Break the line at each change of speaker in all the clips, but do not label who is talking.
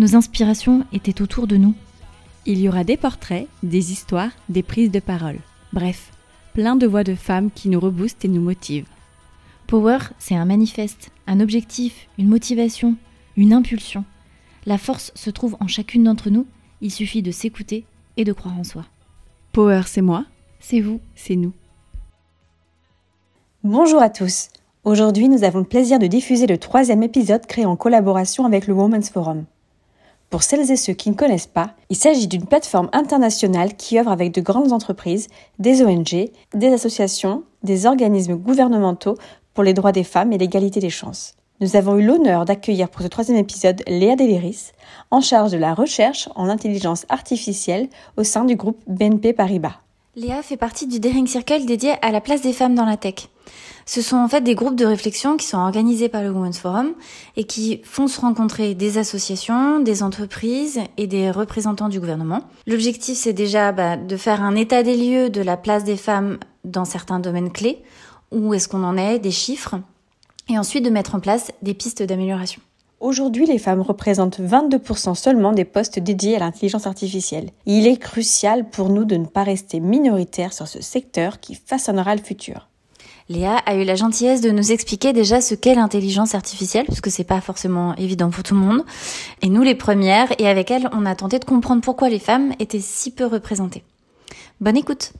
Nos inspirations étaient autour de nous.
Il y aura des portraits, des histoires, des prises de parole. Bref, plein de voix de femmes qui nous reboostent et nous motivent.
Power, c'est un manifeste, un objectif, une motivation, une impulsion. La force se trouve en chacune d'entre nous, il suffit de s'écouter et de croire en soi.
Power, c'est moi,
C'est vous.
c'est nous.
Bonjour à tous. Aujourd'hui, nous avons le plaisir de diffuser le troisième épisode créé en collaboration avec le Women's Forum. Pour celles et ceux qui ne connaissent pas, il s'agit d'une plateforme internationale qui œuvre avec de grandes entreprises, des ONG, des associations, des organismes gouvernementaux pour les droits des femmes et l'égalité des chances. Nous avons eu l'honneur d'accueillir pour ce troisième épisode Léa Deliris, en charge de la recherche en intelligence artificielle au sein du groupe BNP Paribas.
Léa fait partie du Daring Circle dédié à la place des femmes dans la tech. Ce sont en fait des groupes de réflexion qui sont organisés par le Women's Forum et qui font se rencontrer des associations, des entreprises et des représentants du gouvernement. L'objectif c'est déjà bah, de faire un état des lieux de la place des femmes dans certains domaines clés, où est-ce qu'on en est, des chiffres, et ensuite de mettre en place des pistes d'amélioration.
Aujourd'hui, les femmes représentent 22% seulement des postes dédiés à l'intelligence artificielle. Il est crucial pour nous de ne pas rester minoritaires sur ce secteur qui façonnera le futur.
Léa a eu la gentillesse de nous expliquer déjà ce qu'est l'intelligence artificielle, parce que c'est pas forcément évident pour tout le monde. Et nous les premières, et avec elle, on a tenté de comprendre pourquoi les femmes étaient si peu représentées. Bonne écoute.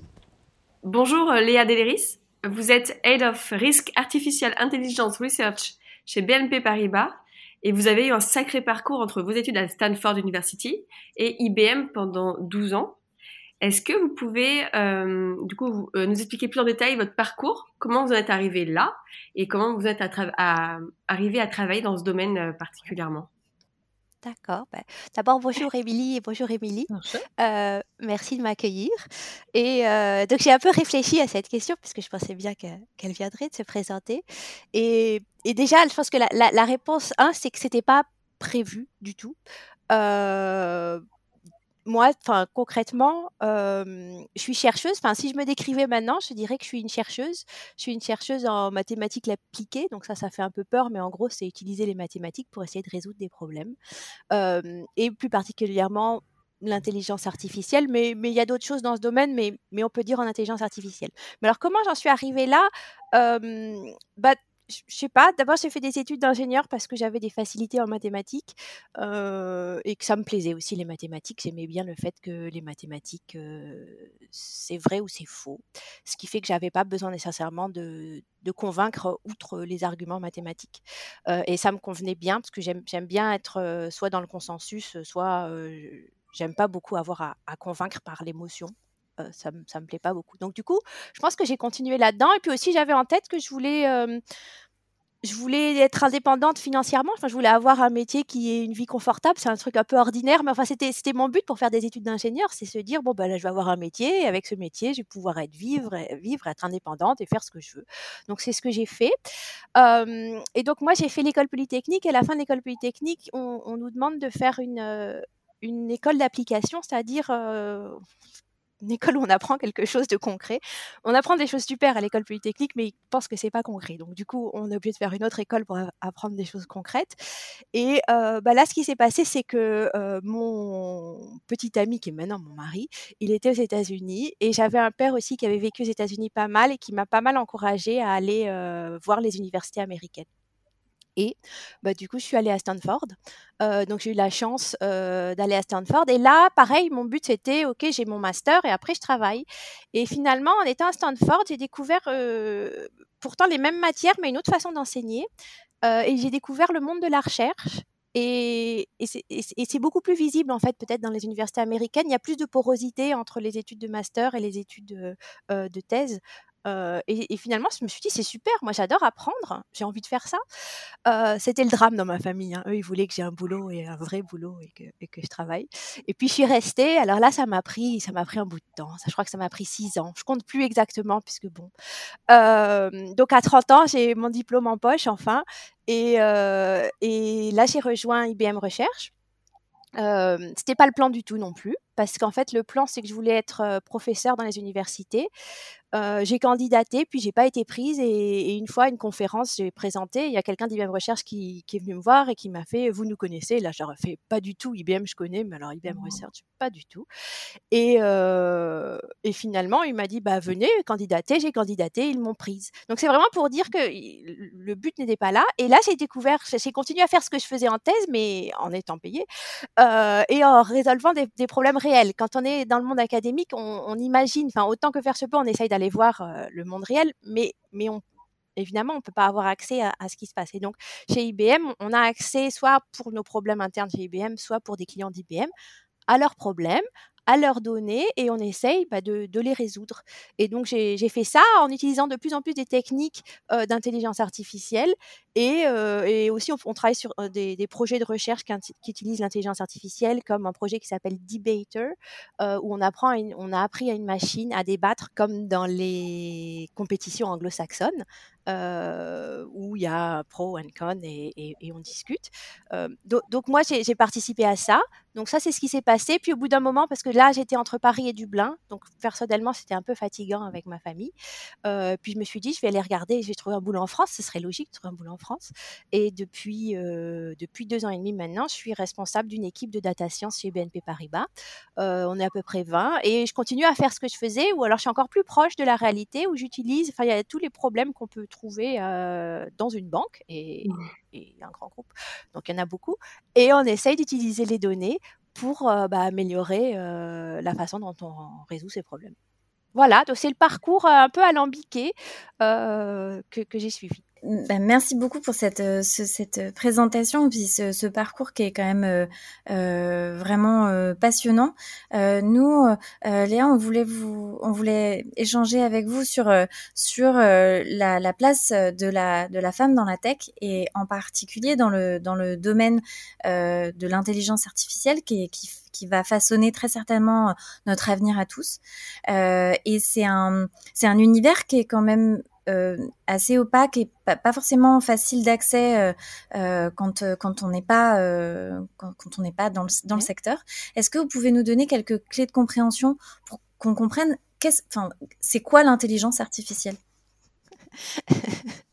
Bonjour euh, Léa Deleris, vous êtes Head of Risk Artificial Intelligence Research chez BNP Paribas et vous avez eu un sacré parcours entre vos études à Stanford University et IBM pendant 12 ans. Est-ce que vous pouvez euh, du coup vous- euh, nous expliquer plus en détail votre parcours, comment vous en êtes arrivé là? Et comment vous êtes à tra- à- arrivé à travailler dans ce domaine euh, particulièrement?
D'accord. bah, D'abord, bonjour Émilie et bonjour Émilie. Euh, merci de m'accueillir. Et euh, donc, j'ai un peu réfléchi à cette question parce que je pensais bien que- qu'elle viendrait de se présenter. Et, et déjà, je pense que la, la- la réponse 1, c'est que c'était pas prévu du tout. Euh, moi, enfin, concrètement, je suis chercheuse. Enfin, si je me décrivais maintenant, je dirais que je suis une chercheuse. Je suis une chercheuse en mathématiques appliquées. Donc ça, ça fait un peu peur, mais en gros, c'est utiliser les mathématiques pour essayer de résoudre des problèmes. Et plus particulièrement l'intelligence artificielle, mais mais il y a d'autres choses dans ce domaine, mais, mais on peut dire en intelligence artificielle. Mais alors comment j'en suis arrivée là? Bah, je sais pas, d'abord j'ai fait des études d'ingénieur parce que j'avais des facilités en mathématiques euh, et que ça me plaisait aussi les mathématiques. J'aimais bien le fait que les mathématiques, euh, c'est vrai ou c'est faux. Ce qui fait que j'avais pas besoin nécessairement de, convaincre outre les arguments mathématiques. Euh, et ça me convenait bien parce que j'aime bien être soit dans le consensus, soit j'aime pas beaucoup avoir à convaincre par l'émotion. Euh, ça, ça me plaît pas beaucoup. Donc du coup, je pense que j'ai continué là-dedans. Et puis aussi, j'avais en tête que je voulais, euh, je voulais être indépendante financièrement. Enfin, je voulais avoir un métier qui ait une vie confortable. C'est un truc un peu ordinaire, mais enfin, c'était, c'était mon but pour faire des études d'ingénieur, c'est se dire bon ben là, je vais avoir un métier. Et avec ce métier, je vais pouvoir être vivre, et- vivre, être indépendante et faire ce que je veux. Donc c'est ce que j'ai fait. Euh, et donc moi, j'ai fait l'école polytechnique. Et à la fin de l'école polytechnique, on, nous demande de faire une euh, une école d'application, c'est-à-dire euh, une école où on apprend quelque chose de concret. On apprend des choses super à l'école polytechnique, mais ils pensent que c'est pas concret. Donc du coup, on est obligé de faire une autre école pour apprendre des choses concrètes. Et euh, bah là, ce qui s'est passé, c'est que euh, mon petit ami, qui est maintenant mon mari, il était aux États-Unis et j'avais un père aussi qui avait vécu aux États-Unis pas mal et qui m'a pas mal encouragée à aller euh, voir les universités américaines. Et bah, du coup, je suis allée à Stanford. Euh, donc, j'ai eu la chance euh, d'aller à Stanford. Et là, pareil, mon but, c'était, OK, j'ai mon master et après, je travaille. Et finalement, en étant à Stanford, j'ai découvert euh, pourtant les mêmes matières, mais une autre façon d'enseigner. et j'ai découvert le monde de la recherche. Et, et c'est beaucoup plus visible, en fait, peut-être dans les universités américaines. Il y a plus de porosité entre les études de master et les études de thèse et, finalement, je me suis dit, c'est super, moi j'adore apprendre, j'ai envie de faire ça. C'était le drame dans ma famille. Hein. Eux, ils voulaient que j'ai un boulot et un vrai boulot et que, je travaille. Et puis je suis restée. Alors là, ça m'a pris, ça m'a pris un bout de temps. Je crois que ça m'a pris six ans. Je compte plus exactement puisque bon. donc à 30 ans, j'ai mon diplôme en poche enfin. Et, et là, j'ai rejoint IBM Recherche. Euh, c'était pas le plan du tout non plus, parce qu'en fait le plan c'est que je voulais être professeur dans les universités j'ai candidaté, puis j'ai pas été prise. Et, une fois, une conférence, j'ai présenté. Il y a quelqu'un d'IBM Recherche qui, qui, est venu me voir et qui m'a fait Vous nous connaissez? Là, j'aurais fait Pas du tout. IBM, je connais, mais alors IBM Research, pas du tout. Et, et finalement, il m'a dit bah, Venez, candidater. J'ai candidaté, ils m'ont prise. Donc, c'est vraiment pour dire que le but n'était pas là. Et là, j'ai découvert, j'ai continué à faire ce que je faisais en thèse, mais en étant payée et en résolvant des, des, problèmes réels. Quand on est dans le monde académique, on, imagine, enfin, autant que faire se peut, on essaye d'aller aller voir le monde réel, mais, mais on, évidemment, on ne peut pas avoir accès à, ce qui se passe. Et donc, chez IBM, on a accès soit pour nos problèmes internes chez IBM, soit pour des clients d'IBM à leurs problèmes, à leurs données et on essaye bah, de, les résoudre. Et donc j'ai fait ça en utilisant de plus en plus des techniques d'intelligence artificielle et, aussi on, travaille sur des, projets de recherche qui, utilisent l'intelligence artificielle comme un projet qui s'appelle Debater où on, apprend on a appris à une machine à débattre comme dans les compétitions anglo-saxonnes où il y a pro and con et, on discute. donc, moi, j'ai participé à ça. Donc ça, c'est ce qui s'est passé. Puis au bout d'un moment, parce que là, j'étais entre Paris et Dublin, donc personnellement, c'était un peu fatigant avec ma famille. puis je me suis dit, je vais aller regarder, je vais trouver un boulot en France. Ce serait logique de trouver un boulot en France. Et depuis, depuis deux ans et demi maintenant, je suis responsable d'une équipe de data science chez BNP Paribas. on est à peu près 20 et je continue à faire ce que je faisais, ou alors je suis encore plus proche de la réalité, où j'utilise, enfin, il y a tous les problèmes qu'on peut trouver dans une banque et, mmh. et, un grand groupe. Donc il y en a beaucoup. Et on essaye d'utiliser les données pour bah, améliorer la façon dont on résout ces problèmes. Voilà, donc c'est le parcours un peu alambiqué que, que j'ai suivi.
Bah, merci beaucoup pour cette, euh, cette présentation puis ce, ce, parcours qui est quand même euh, euh vraiment euh, passionnant. Euh, nous, Léa, on voulait vous, on voulait échanger avec vous sur sur la, la, place de la de la femme dans la tech et en particulier dans le dans le domaine de l'intelligence artificielle qui, qui qui va façonner très certainement notre avenir à tous. Euh, et c'est un, c'est un univers qui est quand même euh, assez opaque et pas, forcément facile d'accès euh, euh, quand, quand on n'est pas quand, on n'est pas dans le, dans le secteur. Est-ce que vous pouvez nous donner quelques clés de compréhension pour qu'on comprenne qu'est-ce, enfin, c'est quoi l'intelligence artificielle?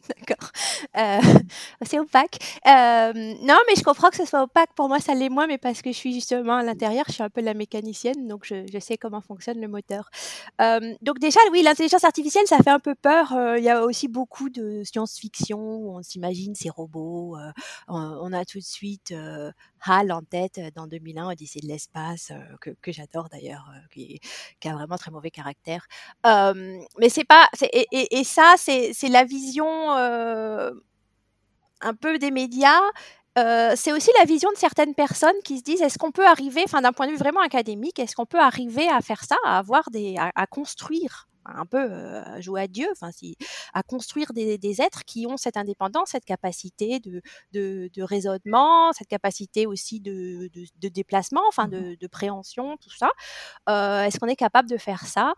Euh, c'est opaque. Euh, non, mais je comprends que ce soit opaque. Pour moi, ça l'est moins, mais parce que je suis justement à l'intérieur, je suis un peu la mécanicienne, donc je, sais comment fonctionne le moteur. Euh, donc déjà, oui, l'intelligence artificielle, ça fait un peu peur. Il y a aussi beaucoup de science-fiction où on s'imagine ces robots. On, a tout de suite HAL en tête dans 2001, Odyssée de l'espace, que, j'adore d'ailleurs, qui, qui, a vraiment très mauvais caractère. mais c'est pas... Et, et, et, ça, c'est la vision un peu des médias. c'est aussi la vision de certaines personnes qui se disent est-ce qu'on peut arriver, enfin d'un point de vue vraiment académique, est-ce qu'on peut arriver à faire ça, à avoir des, à construire? Un peu à jouer à Dieu, enfin, si, à construire des, des, êtres qui ont cette indépendance, cette capacité de, de, de raisonnement, cette capacité aussi de, de déplacement, enfin mmh de, préhension, tout ça. Euh, Est-ce qu'on est capable de faire ça?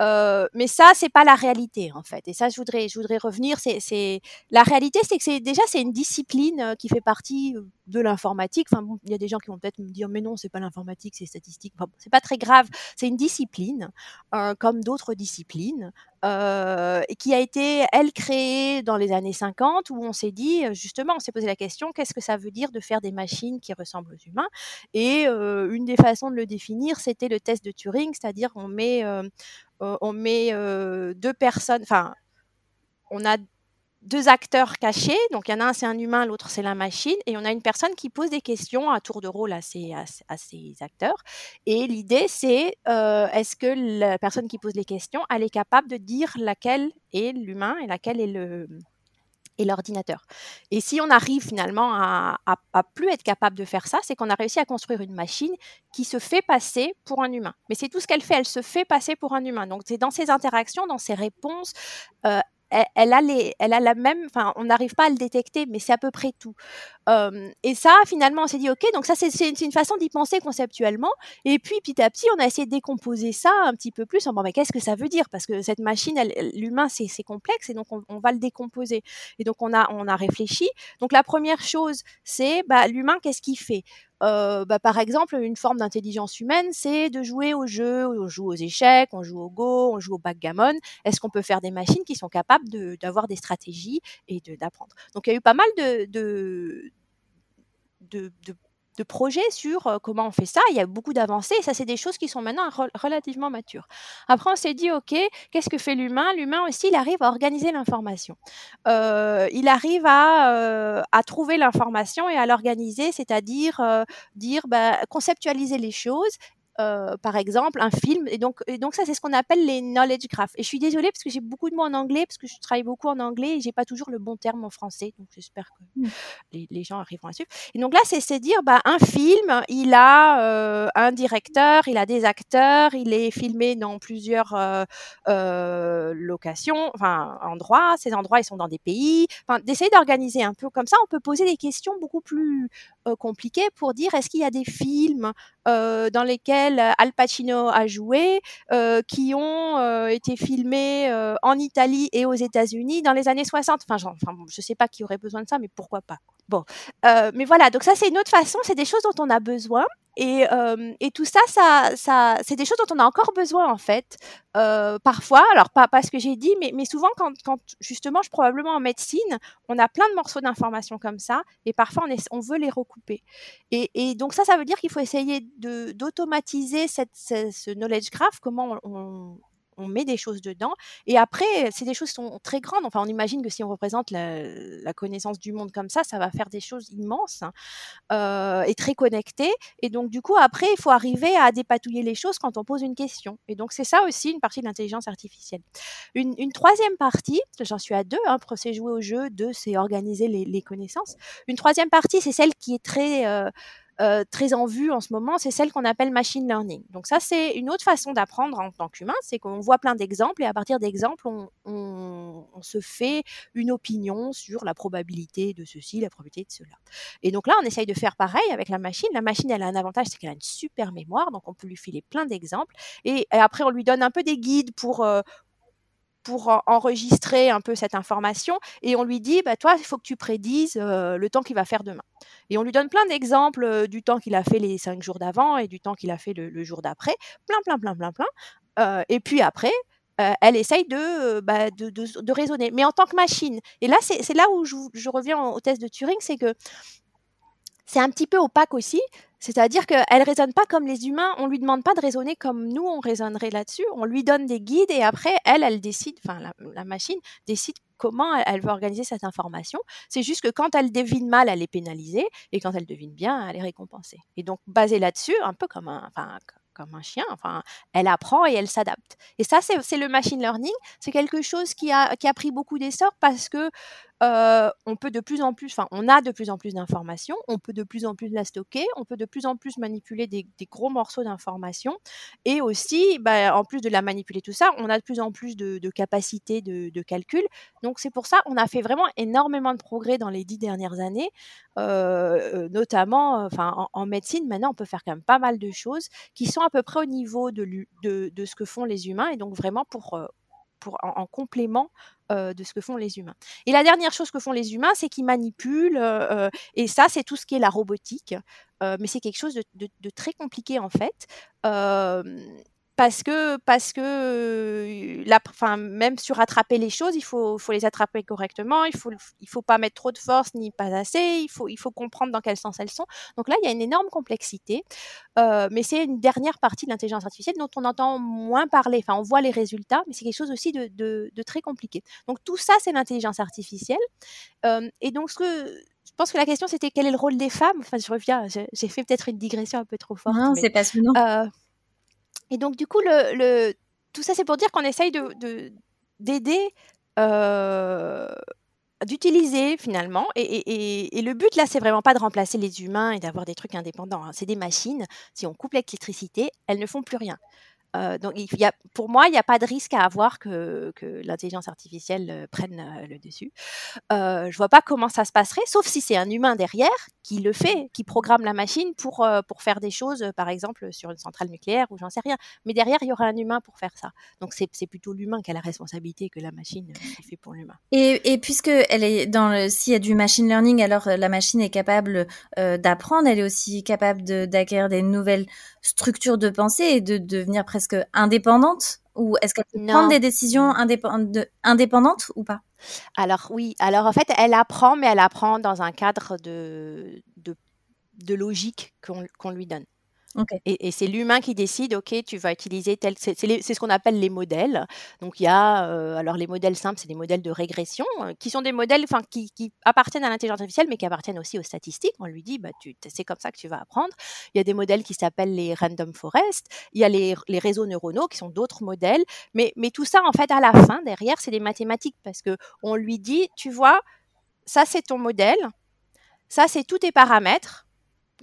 Euh, Mais ça, c'est pas la réalité en fait. Et ça, je voudrais, je voudrais revenir. C'est la réalité, c'est que c'est déjà c'est une discipline qui fait partie de l'informatique. Enfin, il y a des gens qui vont peut-être me dire, mais non, c'est pas l'informatique, c'est statistique. Enfin, c'est pas très grave. C'est une discipline, euh, comme d'autres disciplines, euh, qui a été, elle, créée dans les années 50, où on s'est dit, justement, on s'est posé la question, qu'est-ce que ça veut dire de faire des machines qui ressemblent aux humains? Et euh, une des façons de le définir, c'était le test de Turing, c'est-à-dire on met, euh, on met deux personnes, enfin, on a deux acteurs cachés. Donc, il y en a un, c'est un humain, l'autre, c'est la machine. Et on a une personne qui pose des questions à tour de rôle à ces, acteurs. Et l'idée, c'est est-ce que la personne qui pose les questions, elle est capable de dire laquelle est l'humain et laquelle est le et l'ordinateur. Et si on arrive finalement à, à, plus être capable de faire ça, c'est qu'on a réussi à construire une machine qui se fait passer pour un humain. Mais c'est tout ce qu'elle fait, elle se fait passer pour un humain. Donc c'est dans ses interactions, dans ses réponses, euh, elle, a elle a la même, enfin, on n'arrive pas à le détecter, mais c'est à peu près tout. et ça, finalement, on s'est dit, ok, donc ça, c'est une façon d'y penser conceptuellement. Et puis, petit à petit, on a essayé de décomposer ça un petit peu plus bon, mais qu'est-ce que ça veut dire? Parce que cette machine, l'humain, c'est complexe, et donc on, va le décomposer. Et donc, on a, on a réfléchi. Donc, la première chose, c'est, bah, l'humain, qu'est-ce qu'il fait? Euh, bah, par exemple, une forme d'intelligence humaine, c'est de jouer au jeu, on joue aux échecs, on joue au go, on joue au backgammon. Est-ce qu'on peut faire des machines qui sont capables d'avoir des stratégies et d'apprendre? Donc il y a eu pas mal de, de projets sur comment on fait ça. Il y a beaucoup d'avancées ça, c'est des choses qui sont maintenant relativement matures. Après, on s'est dit, OK, qu'est-ce que fait l'humain? L'humain aussi, il arrive à organiser l'information. il arrive à, à trouver l'information et à l'organiser, c'est-à-dire dire, bah, conceptualiser les choses euh, par exemple, un film. Et donc, et donc ça, c'est ce qu'on appelle les knowledge graphs. Et je suis désolée parce que j'ai beaucoup de mots en anglais, parce que je travaille beaucoup en anglais et j'ai pas toujours le bon terme en français. Donc, j'espère que mmh. les, les, gens arriveront à suivre. Et donc là, c'est dire, bah, un film, il a euh, un directeur, il a des acteurs, il est filmé dans plusieurs euh, locations, enfin, endroits. Ces endroits, ils sont dans des pays. Enfin, d'essayer d'organiser un peu comme ça, on peut poser des questions beaucoup plus compliquées pour dire, est-ce qu'il y a des films dans lesquels Al Pacino a joué, euh, qui ont euh, été filmés euh, en Italie et aux États-Unis dans les années 60. Enfin, enfin, je sais pas qui aurait besoin de ça, mais pourquoi pas. Bon, mais voilà. Donc ça, c'est une autre façon. C'est des choses dont on a besoin. Et, tout ça, ça, c'est des choses dont on a encore besoin en fait. Parfois, alors pas, pas ce que j'ai dit, mais, souvent quand, justement, je probablement en médecine, on a plein de morceaux d'informations comme ça, et parfois on, veut les recouper. Et, donc ça, ça veut dire qu'il faut essayer d'automatiser ce knowledge graph, comment on met des choses dedans. Et après, c'est des choses qui sont très grandes. Enfin, on imagine que si on représente la, connaissance du monde comme ça, ça va faire des choses immenses hein, euh, et très connectées. Et donc, du coup, après, il faut arriver à dépatouiller les choses quand on pose une question. Et donc, c'est ça aussi une partie de l'intelligence artificielle. Une, troisième partie, j'en suis à deux, hein, c'est jouer au jeu, deux, c'est organiser les, connaissances. Une troisième partie, c'est celle qui est très... Euh, euh, très en vue en ce moment, c'est celle qu'on appelle machine learning. Donc ça, c'est une autre façon d'apprendre en tant qu'humain, c'est qu'on voit plein d'exemples et à partir d'exemples, on, on, on, se fait une opinion sur la probabilité de ceci, la probabilité de cela. Et donc là, on essaye de faire pareil avec la machine. La machine, elle a un avantage, c'est qu'elle a une super mémoire, donc on peut lui filer plein d'exemples. Et, après, on lui donne un peu des guides pour, euh, pour enregistrer un peu cette information et on lui dit bah toi il faut que tu prédises euh, le temps qu'il va faire demain. Et on lui donne plein d'exemples euh, du temps qu'il a fait les cinq jours d'avant et du temps qu'il a fait le, jour d'après. Plein plein plein plein plein. Euh, et puis après elle essaye de, bah, de, de, raisonner. Mais en tant que machine. Et là c'est là où je, je reviens au test de Turing c'est que c'est un petit peu opaque aussi c'est-à-dire qu'elle ne raisonne pas comme les humains, on lui demande pas de raisonner comme nous, on raisonnerait là-dessus, on lui donne des guides et après, elle, elle décide, enfin la, machine décide comment elle, veut organiser cette information. C'est juste que quand elle devine mal, elle est pénalisée et quand elle devine bien, elle est récompensée. Et donc, basé là-dessus, un peu comme un, enfin, comme un chien. Enfin, elle apprend et elle s'adapte. Et ça, c'est le machine learning. C'est quelque chose qui a, qui a pris beaucoup d'essor parce que euh, on peut de plus en plus, enfin, on a de plus en plus d'informations, on peut de plus en plus la stocker, on peut de plus en plus manipuler des, gros morceaux d'informations, et aussi, bah, en plus de la manipuler tout ça, on a de plus en plus de, capacités de, calcul. Donc c'est pour ça, on a fait vraiment énormément de progrès dans les dix dernières années, euh, notamment, enfin, en, médecine, maintenant, on peut faire quand même pas mal de choses qui sont à peu près au niveau de, ce que font les humains, et donc vraiment pour euh, en, complément de ce que font les humains. Et la dernière chose que font les humains, c'est qu'ils manipulent, et ça, c'est tout ce qui est la robotique, mais c'est quelque chose de, très compliqué en fait. Parce que parce que la, enfin, même sur attraper les choses, il faut, faut les attraper correctement. Il faut il faut pas mettre trop de force ni pas assez. Il faut il faut comprendre dans quel sens elles sont. Donc là, il y a une énorme complexité. Euh, mais c'est une dernière partie de l'intelligence artificielle dont on entend moins parler. Enfin, on voit les résultats, mais c'est quelque chose aussi de, de, de, très compliqué. Donc tout ça, c'est l'intelligence artificielle. Euh, et donc ce que je pense que la question c'était quel est le rôle des femmes? Enfin, je reviens. J'ai fait peut-être une digression un peu trop forte.
Non, c'est passionnant. Euh,
et donc, du coup, tout ça, c'est pour dire qu'on essaye de, d'aider, euh, d'utiliser finalement. Et, le but, là, c'est vraiment pas de remplacer les humains et d'avoir des trucs indépendants. Hein. C'est des machines. Si on coupe l'électricité, elles ne font plus rien. Euh, donc, il y a, pour moi, il n'y a pas de risque à avoir que, que l'intelligence artificielle euh, prenne euh, le dessus. Euh, je vois pas comment ça se passerait, sauf si c'est un humain derrière qui le fait, qui programme la machine pour, pour faire des choses, par exemple sur une centrale nucléaire ou j'en sais rien. Mais derrière, il y aura un humain pour faire ça. Donc, c'est, plutôt l'humain qui a la responsabilité que la machine qui fait pour l'humain.
Et, et puisque elle est dans s'il y a du machine learning, alors la machine est capable d'apprendre, elle est aussi capable de, d'acquérir des nouvelles structures de pensée et de devenir presque indépendante ou est-ce qu'elle peut prendre des décisions indépendantes ou pas?
Alors oui, alors en fait, elle apprend, mais elle apprend dans un cadre de, de, de logique qu'on lui donne. Et, c'est l'humain qui décide, OK, tu vas utiliser tel. C'est ce qu'on appelle les modèles. Donc, il y a. Euh, alors, les modèles simples, c'est des modèles de régression, euh, qui sont des modèles qui, qui appartiennent à l'intelligence artificielle, mais qui appartiennent aussi aux statistiques. On lui dit, bah, c'est comme ça que tu vas apprendre. Il y a des modèles qui s'appellent les random forest. Il y a les, réseaux neuronaux, qui sont d'autres modèles. Mais, mais tout ça, en fait, à la fin, derrière, c'est des mathématiques, parce que on lui dit, tu vois, ça, c'est ton modèle. Ça, c'est tous tes paramètres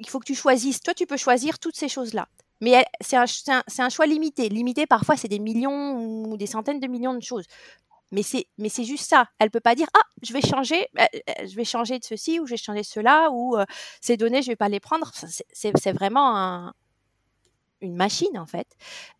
il faut que tu choisisses. Toi, tu peux choisir toutes ces choses-là. Mais c'est un, choix limité. Limité, parfois, c'est des millions ou des centaines de millions de choses. Mais c'est, juste ça. Elle peut pas dire ah je vais changer, euh, euh, je vais changer de ceci ou je vais changer de cela ou euh, ces données je vais pas les prendre. C'est, vraiment une machine en fait.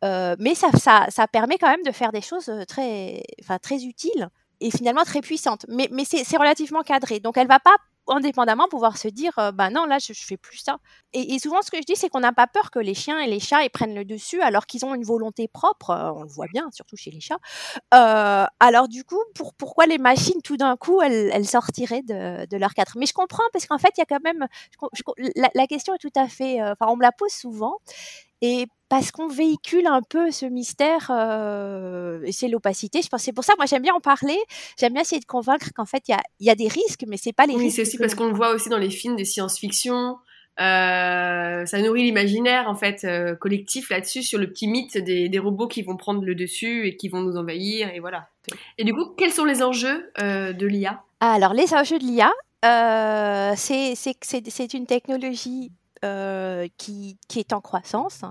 mais ça, permet quand même de faire des choses très, utiles et finalement très puissantes. Mais, mais c'est relativement cadré. Donc elle va pas indépendamment pouvoir se dire bah non là je, je fais plus ça. Et, souvent ce que je dis c'est qu'on n'a pas peur que les chiens et les chats ils prennent le dessus alors qu'ils ont une volonté propre on le voit bien surtout chez les chats. Euh, alors du coup pour, pourquoi les machines tout d'un coup elles, sortiraient de, leur cadre mais je comprends parce qu'en fait il y a quand même la, la, question est tout à fait enfin on me la pose souvent. Et parce qu'on véhicule un peu ce mystère euh, et c'est l'opacité. Je pense c'est pour ça moi j'aime bien en parler. J'aime bien essayer de convaincre qu'en fait il y a, y a, des risques, mais c'est pas les
oui,
risques.
c'est aussi parce qu'on le voit aussi dans les films de science-fiction. Euh, ça nourrit l'imaginaire en fait euh, collectif là-dessus sur le petit mythe des, des, robots qui vont prendre le dessus et qui vont nous envahir et voilà. Et du coup, quels sont les enjeux de l'IA
Alors les enjeux de l'IA, c'est une technologie euh, qui, qui, est en croissance.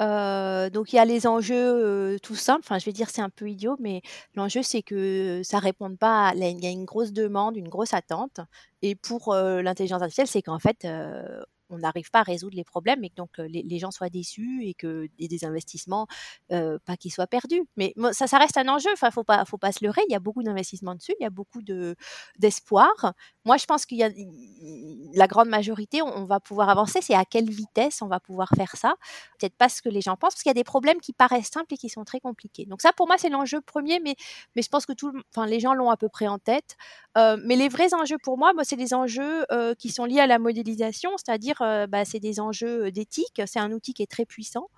Euh, donc il y a les enjeux euh, tout simples. Enfin, je vais dire c'est un peu idiot, mais l'enjeu c'est que ça réponde pas. À, il y a une grosse demande, une grosse attente. Et pour l'intelligence artificielle, c'est qu'en fait on n'arrive pas à résoudre les problèmes et que donc les, les gens soient déçus et que des investissements, euh, pas qu'ils soient perdus. Mais ça, ça reste un enjeu. Enfin, faut pas, faut pas se leurrer. Il y a beaucoup d'investissements dessus, il y a beaucoup de d'espoir. Moi, je pense qu'il y a la grande majorité, on, va pouvoir avancer. C'est à quelle vitesse on va pouvoir faire ça Peut-être pas ce que les gens pensent, parce qu'il y a des problèmes qui paraissent simples et qui sont très compliqués. Donc ça, pour moi, c'est l'enjeu premier, mais mais je pense que tout, enfin, les gens l'ont à peu près en tête. Euh, mais les vrais enjeux pour moi, moi c'est des enjeux euh, qui sont liés à la modélisation, c'est-à-dire bah, c'est des enjeux d'éthique. C'est un outil qui est très puissant.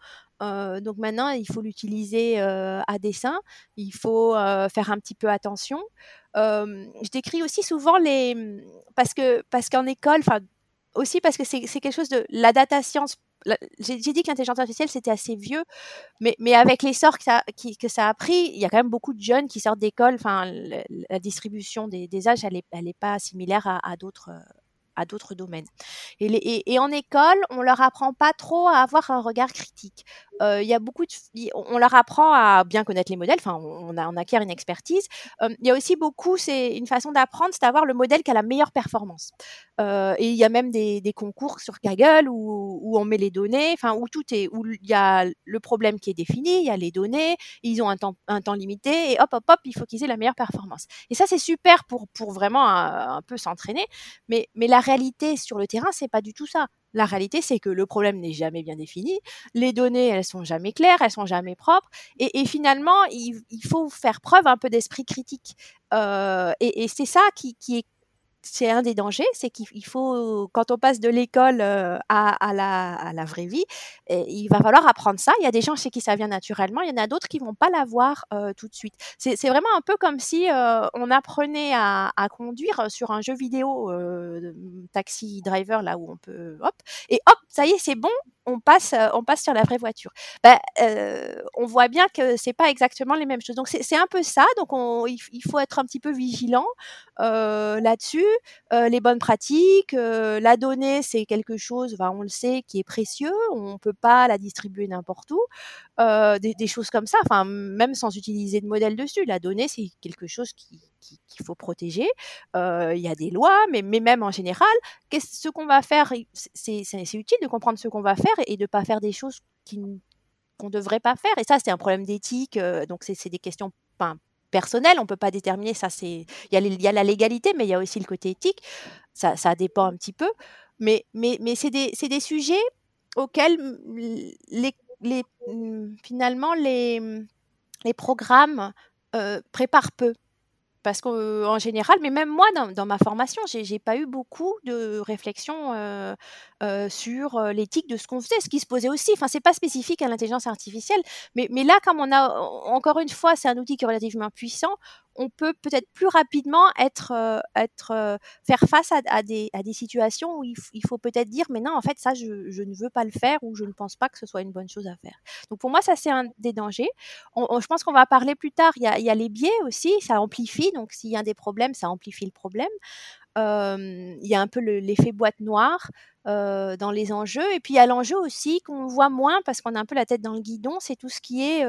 Donc maintenant, il faut l'utiliser à dessein. Il faut faire un petit peu attention. je décris aussi souvent les parce que parce qu'en école, aussi parce que c'est quelque chose de la data science j'ai dit que l'intelligence artificielle c'était assez vieux, mais, mais avec l'essor que ça, que ça a pris, il y a quand même beaucoup de jeunes qui sortent d'école. Enfin, la, distribution des, âges, elle n'est pas similaire à d'autres à d'autres domaines. Et, en école, on leur apprend pas trop à avoir un regard critique. Euh, il y a beaucoup de, on leur apprend à bien connaître les modèles. Enfin, on, acquiert une expertise. Euh, il y a aussi beaucoup, c'est une façon d'apprendre, c'est d'avoir le modèle qui a la meilleure performance. Euh, et il y a même des, concours sur Kaggle où, on met les données, enfin où tout est, où il y a le problème qui est défini, il y a les données, ils ont un temps, un temps limité et hop hop hop, il faut qu'ils aient la meilleure performance. Et ça c'est super pour pour vraiment un, un peu s'entraîner. Mais mais la réalité sur le terrain, c'est pas du tout ça. La réalité, c'est que le problème n'est jamais bien défini. Les données, elles sont jamais claires, elles sont jamais propres. Et, finalement, il, faut faire preuve un peu d'esprit critique. Euh, et, c'est ça qui, qui est c'est un des dangers, c'est qu'il faut, quand on passe de l'école à, à, la, vraie vie, il va falloir apprendre ça. Il y a des gens chez qui ça vient naturellement, il y en a d'autres qui vont pas l'avoir tout de suite. C'est vraiment un peu comme si on apprenait à, à, conduire sur un jeu vidéo taxi driver là où on peut, hop, et hop, ça y est, c'est bon, on passe, on passe sur la vraie voiture. Ben, on voit bien que c'est pas exactement les mêmes choses. Donc c'est un peu ça. Donc il, faut être un petit peu vigilant là-dessus. Les bonnes pratiques, la donnée, c'est quelque chose, on le sait, qui est précieux. On peut pas la distribuer n'importe où. Des, choses comme ça. Enfin, même sans utiliser de modèle dessus, la donnée, c'est quelque chose qui, qu'il faut protéger. Il y a des lois, mais, mais même en général, ce qu'on va faire, c'est utile de comprendre ce qu'on va faire et de ne pas faire des choses qu'on ne devrait pas faire. Et ça, c'est un problème d'éthique. donc, c'est des questions personnelles. On ne peut pas déterminer ça. Il y, a la légalité, mais il y a aussi le côté éthique. Ça, ça dépend un petit peu. Mais, mais, mais c'est des, des, sujets auxquels les, les, finalement les, les programmes préparent peu parce qu'en général, mais même moi, dans, ma formation, j'ai pas eu beaucoup de réflexions sur l'éthique de ce qu'on faisait, ce qui se posait aussi. Enfin, c'est pas spécifique à l'intelligence artificielle, mais, mais là, comme on a, encore une fois, c'est un outil qui est relativement puissant, on peut peut-être plus rapidement être, euh, être euh, faire face à, des, situations où il, faut peut-être dire mais non en fait ça je, ne veux pas le faire ou je ne pense pas que ce soit une bonne chose à faire. Donc pour moi ça c'est un des dangers. je pense qu'on va parler plus tard. Il y, a, il y a, les biais aussi, ça amplifie. Donc s'il y a des problèmes, ça amplifie le problème. il y a un peu l'effet boîte noire. Euh, dans les enjeux. Et puis il y a l'enjeu aussi qu'on voit moins parce qu'on a un peu la tête dans le guidon, c'est tout ce qui est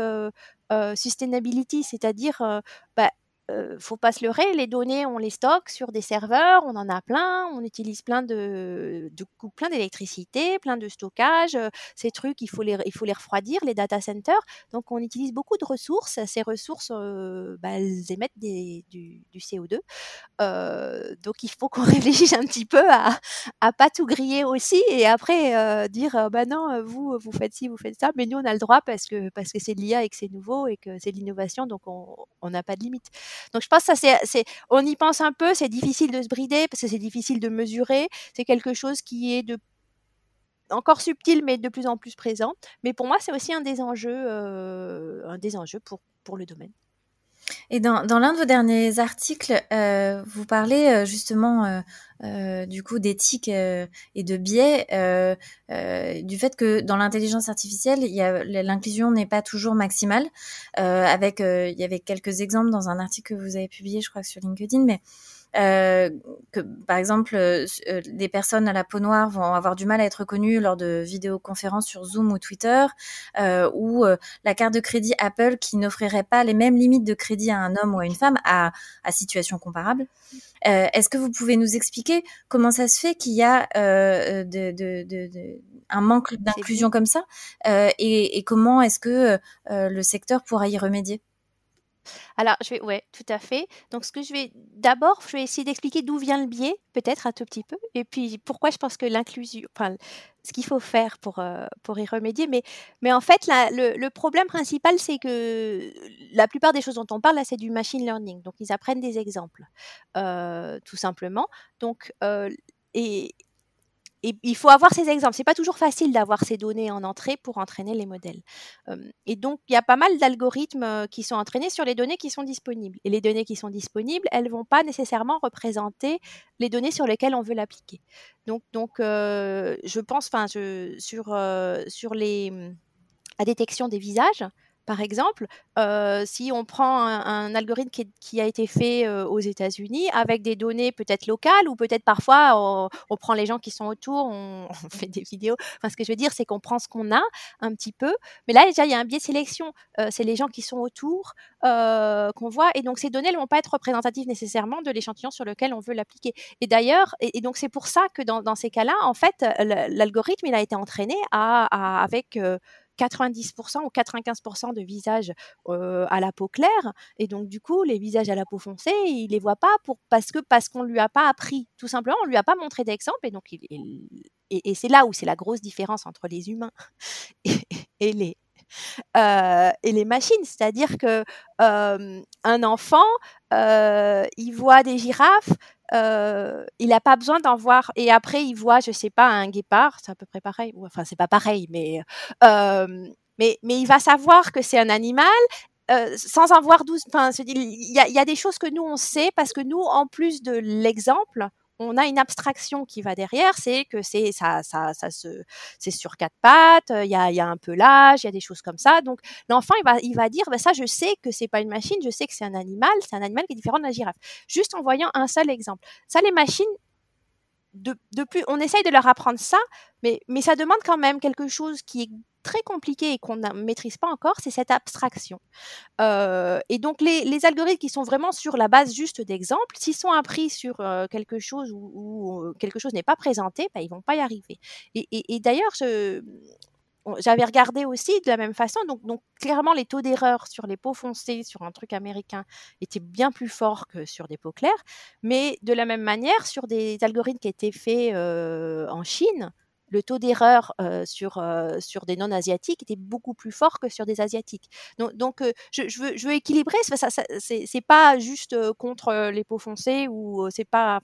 sustainability, c'est-à-dire bah, euh, faut pas se leurrer, les données, on les stocke sur des serveurs, on en a plein, on utilise plein de, plein d'électricité, plein de stockage. Euh, ces trucs, il faut les, il faut les refroidir, les data centers. Donc, on utilise beaucoup de ressources. Ces ressources, euh, bah, elles émettent du, CO2. Euh, donc, il faut qu'on réfléchisse un petit peu à, à pas tout griller aussi et après dire, bah non, vous, vous faites ci, vous faites ça, mais nous, on a le droit parce que parce que c'est de l'IA et que c'est nouveau et que c'est de l'innovation, donc on n'a pas de limite. Donc je pense que ça c'est, on y pense un peu, c'est difficile de se brider parce que c'est difficile de mesurer. C'est quelque chose qui est de encore subtil mais de plus en plus présent. Mais pour moi, c'est aussi un des enjeux, euh, un des enjeux pour, pour le domaine.
Et dans, dans l'un de vos derniers articles, euh, vous parlez euh, justement euh, euh du coup d'éthique euh, et de biais, euh, du fait que dans l'intelligence artificielle, l'inclusion n'est pas toujours maximale. avec, il y avait quelques exemples dans un article que vous avez publié, je crois, sur LinkedIn, mais euh, que par exemple euh, euh, des personnes à la peau noire vont avoir du mal à être reconnues lors de vidéoconférences sur Zoom ou Twitter, euh, ou la carte de crédit Apple qui n'offrirait pas les mêmes limites de crédit à un homme ou à une femme à, à situation comparable. Est-ce que vous pouvez nous expliquer comment ça se fait qu'il y a de, de, de, un manque d'inclusion comme ça et, et, comment est-ce que le secteur pourra y remédier?
Alors, je vais, ouais, tout à fait. Donc, ce que je vais d'abord, je vais essayer d'expliquer d'où vient le biais, peut-être un tout petit peu, et puis pourquoi je pense que l'inclusion, enfin, ce qu'il faut faire pour, euh, pour y remédier. Mais, mais en fait, le, problème principal, c'est que la plupart des choses dont on parle, là, c'est du machine learning. Donc, ils apprennent des exemples, euh, tout simplement. Donc, euh, et, et il faut avoir ces exemples. C'est pas toujours facile d'avoir ces données en entrée pour entraîner les modèles. et donc, il y a pas mal d'algorithmes qui sont entraînés sur les données qui sont disponibles. Et les données qui sont disponibles, elles vont pas nécessairement représenter les données sur lesquelles on veut l'appliquer. Donc, donc je pense, enfin, sur, sur les, la détection des visages, par exemple, euh, si on prend un, algorithme qui, a été fait euh, aux États-Unis avec des données peut-être locales ou peut-être parfois on, prend les gens qui sont autour, on, fait des vidéos. Enfin, ce que je veux dire, c'est qu'on prend ce qu'on a un petit peu. Mais là, déjà, il y a un biais de sélection. Euh, c'est les gens qui sont autour qu'on voit. Et donc, ces données ne vont pas être représentatives nécessairement de l'échantillon sur lequel on veut l'appliquer. Et d'ailleurs, et, donc c'est pour ça que dans, ces cas-là, en fait, l'algorithme, il a été entraîné à, avec 90% ou 95% de visages à la peau claire. Et donc, du coup, les visages à la peau foncée, il les voit pas parce que parce qu'on lui a pas appris. Tout simplement, on lui a pas montré d'exemple. Et donc, il, et, c'est là où c'est la grosse différence entre les humains et, les, et les machines. C'est-à-dire que un enfant, il voit des girafes, il n'a pas besoin d'en voir. Et après, il voit, je sais pas, un guépard, c'est à peu près pareil. Enfin, c'est pas pareil, mais, mais, mais il va savoir que c'est un animal sans en voir douze. Enfin, il y, a, y, a des choses que nous on sait parce que nous, en plus de l'exemple, on a une abstraction qui va derrière, c'est que c'est ça, ça, ça se, c'est sur quatre pattes, il y a, y a, un pelage, il y a des choses comme ça. Donc l'enfant il va, il va dire, bah, ça je sais que c'est pas une machine, je sais que c'est un animal, c'est un animal qui est différent de la girafe. Juste en voyant un seul exemple. Ça les machines, de, de plus, on essaye de leur apprendre ça, mais, mais ça demande quand même quelque chose qui est très compliqué et qu'on ne maîtrise pas encore, c'est cette abstraction. Euh, et donc les, algorithmes qui sont vraiment sur la base juste d'exemples, s'ils sont appris sur euh, quelque chose où, euh, quelque chose n'est pas présenté, bah, ils vont pas y arriver. Et, d'ailleurs, j'avais regardé aussi de la même façon, donc, clairement les taux d'erreur sur les pots foncés sur un truc américain étaient bien plus forts que sur des pots clairs, mais de la même manière sur des algorithmes qui étaient faits en Chine, le taux d'erreur sur, sur des non-asiatiques était beaucoup plus fort que sur des asiatiques. Donc, je, veux, équilibrer, ça, ça, c'est pas juste contre les peaux foncées ou c'est pas,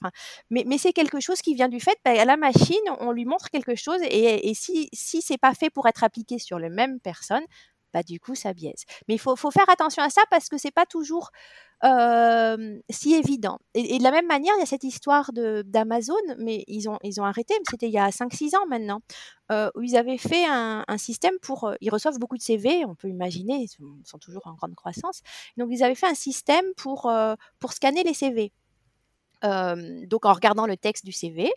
mais, c'est quelque chose qui vient du fait qu'à la machine, on lui montre quelque chose et, et si, si c'est pas fait pour être appliqué sur les mêmes personnes, bah, du coup, ça biaise. Mais il faut, faire attention à ça parce que c'est pas toujours si évident. Et, de la même manière, il y a cette histoire d'Amazon, mais ils ont, ils ont arrêté, c'était il y a 5-6 ans maintenant, où ils avaient fait un, système pour... ils reçoivent beaucoup de CV, on peut imaginer, ils sont, toujours en grande croissance. Donc, ils avaient fait un système pour, pour scanner les CV. donc en regardant le texte du CV,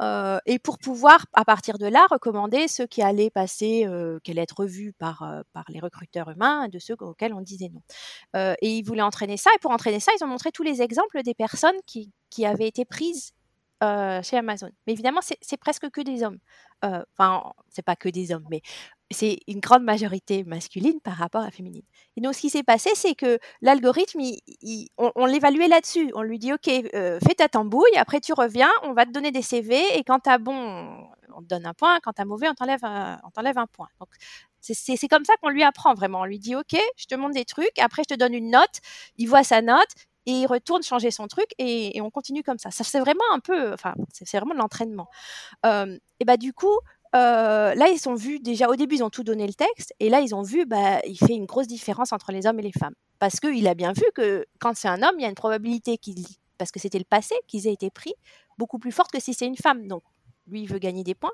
et pour pouvoir, à partir de là, recommander ceux qui allaient passer, qui allaient être vus par, par les recruteurs humains, de ceux auxquels on disait non. et ils voulaient entraîner ça. Et pour entraîner ça, ils ont montré tous les exemples des personnes qui, qui avaient été prises chez Amazon. Mais évidemment, c'est presque que des hommes. Enfin, c'est pas que des hommes, mais c'est une grande majorité masculine par rapport à féminine. Et donc, ce qui s'est passé, c'est que l'algorithme, on, l'évaluait là-dessus. On lui dit, OK, fais ta tambouille, après tu reviens, on va te donner des CV, et quand tu as bon, on te donne un point, quand tu as mauvais, on t'enlève un, un point. Donc, c'est comme ça qu'on lui apprend vraiment. On lui dit, OK, je te montre des trucs, après je te donne une note, il voit sa note, et il retourne changer son truc et, on continue comme ça. Ça c'est vraiment un peu, enfin c'est vraiment de l'entraînement. et bah du coup, là ils ont vu déjà au début ils ont tout donné le texte et là ils ont vu bah il fait une grosse différence entre les hommes et les femmes parce qu'il a bien vu que quand c'est un homme il y a une probabilité qu'il parce que c'était le passé qu'ils aient été pris beaucoup plus forte que si c'est une femme. Donc lui il veut gagner des points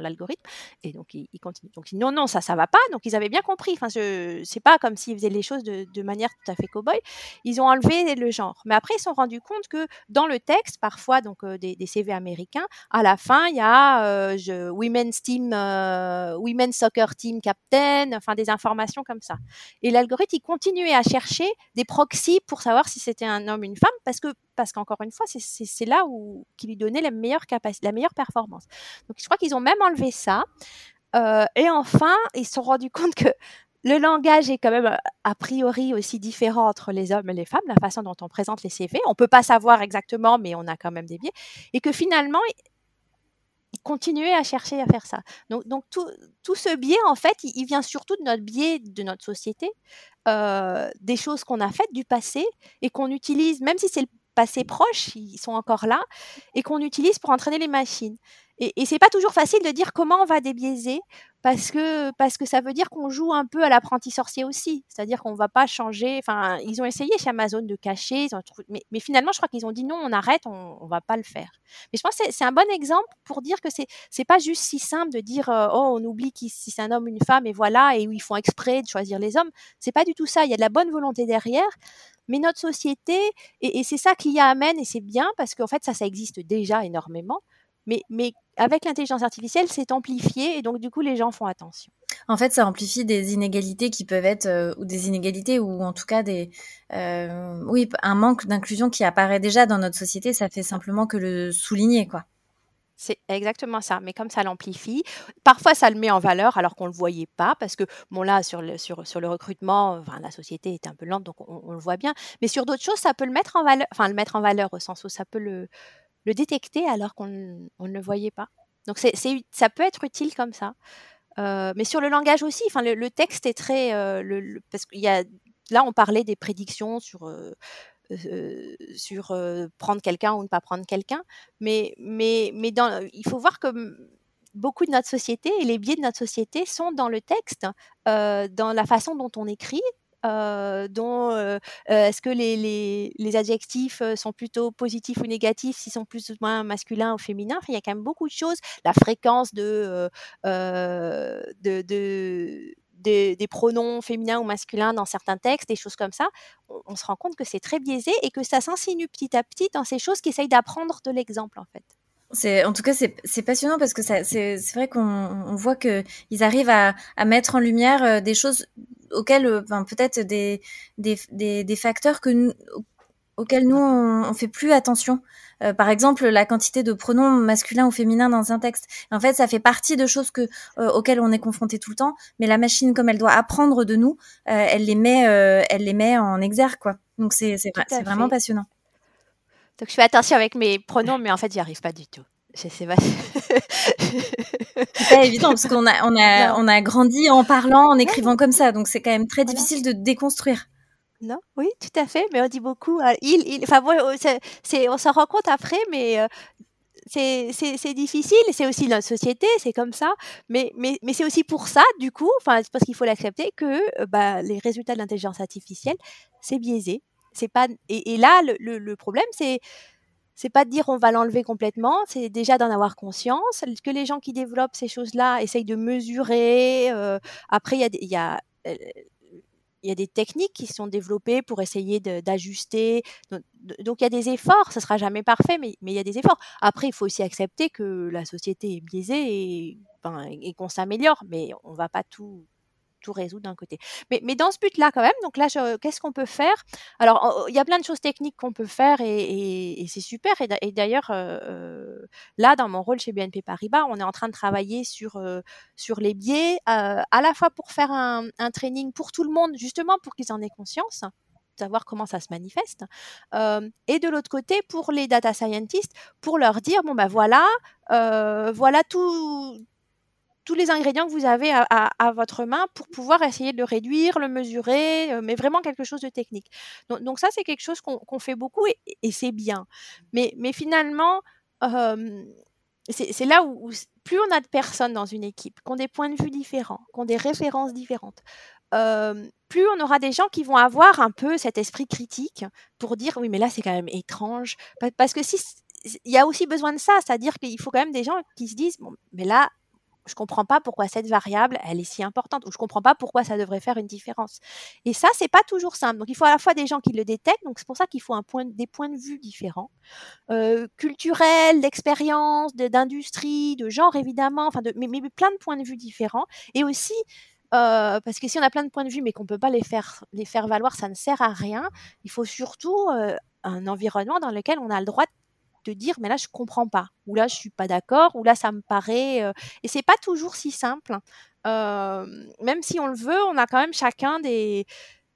l'algorithme. Et donc, il, continue. Donc, non, non, ça, ça va pas. Donc, ils avaient bien compris. Enfin, c'est pas comme s'ils faisaient les choses de, manière tout à fait cow-boy. Ils ont enlevé le genre. Mais après, ils se sont rendus compte que dans le texte, parfois, donc, euh, des, CV américains, à la fin, il y a euh, Women's Team, euh, Women's Soccer Team Captain, enfin, des informations comme ça. Et l'algorithme, il continuait à chercher des proxys pour savoir si c'était un homme ou une femme parce que parce qu'encore une fois, c'est là où qui lui donnait la meilleure capacité, la meilleure performance. Donc je crois qu'ils ont même enlevé ça. Euh, et enfin, ils se sont rendus compte que le langage est quand même euh, a priori aussi différent entre les hommes et les femmes, la façon dont on présente les CV. On peut pas savoir exactement, mais on a quand même des biais. Et que finalement, ils continuaient à chercher à faire ça. Donc, donc tout, tout ce biais, en fait, il, vient surtout de notre biais de notre société, euh, des choses qu'on a faites du passé et qu'on utilise, même si c'est le passé proche, ils sont encore là, et qu'on utilise pour entraîner les machines. Et, et c'est pas toujours facile de dire comment on va débiaiser, parce que, parce que ça veut dire qu'on joue un peu à l'apprenti sorcier aussi. C'est-à-dire qu'on va pas changer. Enfin, ils ont essayé chez Amazon de cacher, mais, finalement, je crois qu'ils ont dit non, on arrête, on, on va pas le faire. Mais je pense que c'est un bon exemple pour dire que c'est c'est pas juste si simple de dire euh, oh on oublie si c'est un homme une femme et voilà et où ils font exprès de choisir les hommes. C'est pas du tout ça. Il y a de la bonne volonté derrière. Mais notre société, et, c'est ça qu'il y a amène, et c'est bien parce qu'en fait, ça, ça existe déjà énormément. Mais, mais avec l'intelligence artificielle, c'est amplifié et donc du coup, les gens font attention.
En fait, ça amplifie des inégalités qui peuvent être, euh, ou des inégalités, ou en tout cas des, euh, oui, un manque d'inclusion qui apparaît déjà dans notre société. Ça fait simplement que le souligner, quoi.
C'est exactement ça, mais comme ça l'amplifie, parfois ça le met en valeur alors qu'on ne le voyait pas, parce que, bon là, sur le, recrutement, enfin, la société est un peu lente, donc on, le voit bien, mais sur d'autres choses, ça peut le mettre en valeur, enfin le mettre en valeur au sens où ça peut le, détecter alors qu'on ne le voyait pas. Donc ça peut être utile comme ça. mais sur le langage aussi, enfin le, texte est très, le, parce qu'il y a là on parlait des prédictions sur sur prendre quelqu'un ou ne pas prendre quelqu'un, mais mais mais dans, il faut voir que beaucoup de notre société et les biais de notre société sont dans le texte, dans la façon dont on écrit, euh, dont euh, euh, est-ce que les, les, adjectifs sont plutôt positifs ou négatifs, s'ils sont plus ou moins masculins ou féminins. Il y a quand même beaucoup de choses. La fréquence de, de des, des, pronoms féminins ou masculins dans certains textes, des choses comme ça, on, se rend compte que c'est très biaisé et que ça s'insinue petit à petit dans ces choses qui essayent d'apprendre de l'exemple en fait.
En tout cas, c'est passionnant parce que c'est, vrai qu'on on voit que ils arrivent à, mettre en lumière des choses auxquels, euh, peut-être des, des, des, facteurs que auxquels nous on, on, fait plus attention. Euh, par exemple, la quantité de pronoms masculins ou féminins dans un texte. En fait, ça fait partie de choses que euh, auxquelles on est confronté tout le temps. Mais la machine, comme elle doit apprendre de nous, elle les met, elle les met en exergue, quoi. Donc c'est c'est vraiment passionnant.
Donc je fais attention avec mes pronoms, mais en fait, j'y arrive pas du tout. C'est pas...
pas évident parce qu'on a, on a, on a grandi en parlant, en écrivant comme ça, donc c'est quand même très difficile de déconstruire.
Non, oui, tout à fait, mais on dit beaucoup. Euh, il, enfin, c'est, on s'en rend compte après, mais euh, c'est, difficile. C'est aussi notre société, c'est comme ça. Mais, mais, mais c'est aussi pour ça, du coup, parce qu'il faut l'accepter que euh, bah, les résultats de l'intelligence artificielle, c'est biaisé. Pas et, là, le, problème, c'est c'est pas de dire on va l'enlever complètement, c'est déjà d'en avoir conscience, que les gens qui développent ces choses-là essayent de mesurer. Euh, après, il y a, y, a, euh, y a des techniques qui sont développées pour essayer d'ajuster. Donc, il y a des efforts, ça sera jamais parfait, mais, mais il y a des efforts. Après, il faut aussi accepter que la société est biaisée et, et qu'on s'améliore, mais on va pas tout tout résoudre d'un côté. Mais, mais, dans ce but-là, quand même, donc là, qu'est-ce qu'on peut faire? Alors, il y a plein de choses techniques qu'on peut faire et, c'est super. Et, d'ailleurs, euh, euh, là, dans mon rôle chez BNP Paribas, on est en train de travailler sur, euh, sur les biais, à la fois pour faire un, un, training pour tout le monde, justement pour qu'ils en aient conscience savoir comment ça se manifeste. et de l'autre côté, pour les data scientists, pour leur dire, bon ben voilà, voilà tout, tous les ingrédients que vous avez à, votre main pour pouvoir essayer de le réduire, le mesurer, euh, mais vraiment quelque chose de technique. Donc, ça, c'est quelque chose qu'on fait beaucoup et, c'est bien. Mais, finalement, c'est là où, plus on a de personnes dans une équipe, qui ont des points de vue différents, qui ont des références différentes, plus on aura des gens qui vont avoir un peu cet esprit critique pour dire oui mais là c'est quand même étrange parce que si il y a aussi besoin de ça, c'est-à-dire qu'il faut quand même des gens qui se disent bon mais là je comprends pas pourquoi cette variable, elle est si importante, ou je comprends pas pourquoi ça devrait faire une différence. Et ça, c'est pas toujours simple. Donc, il faut à la fois des gens qui le détectent, donc c'est pour ça qu'il faut un point, des points de vue différents, euh, culturels, d'expérience, d'industrie, de genre évidemment, enfin, de, mais, plein de points de vue différents, et aussi euh, parce que si on a plein de points de vue mais qu'on peut pas les faire les faire valoir, ça ne sert à rien. Il faut surtout euh, un environnement dans lequel on a le droit de de dire mais là je comprends pas. Ou là je suis pas d'accord ou là ça me paraît euh... et c'est pas toujours si simple euh, même si on le veut on a quand même chacun des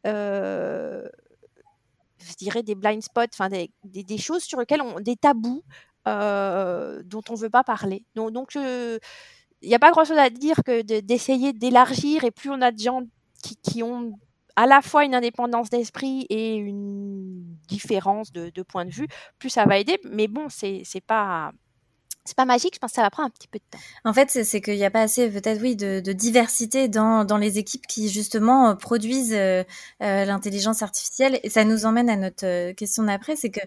je dirais des blind spots enfin des, des, choses sur lesquelles on des tabous dont on veut pas parler. Donc donc il n'y a pas grand chose à dire que d'essayer d'élargir et plus on a de gens qui, qui ont à la fois une indépendance d'esprit et une différence de, de, point de vue, plus ça va aider. Mais bon, c'est pas c'est pas magique, je pense que ça va prendre un petit peu de temps.
En fait, c'est qu'il n'y a pas assez, peut-être, oui, de, diversité dans, dans les équipes qui, justement, euh, produisent euh, euh, l'intelligence artificielle. Et ça nous emmène à notre question d'après, c'est que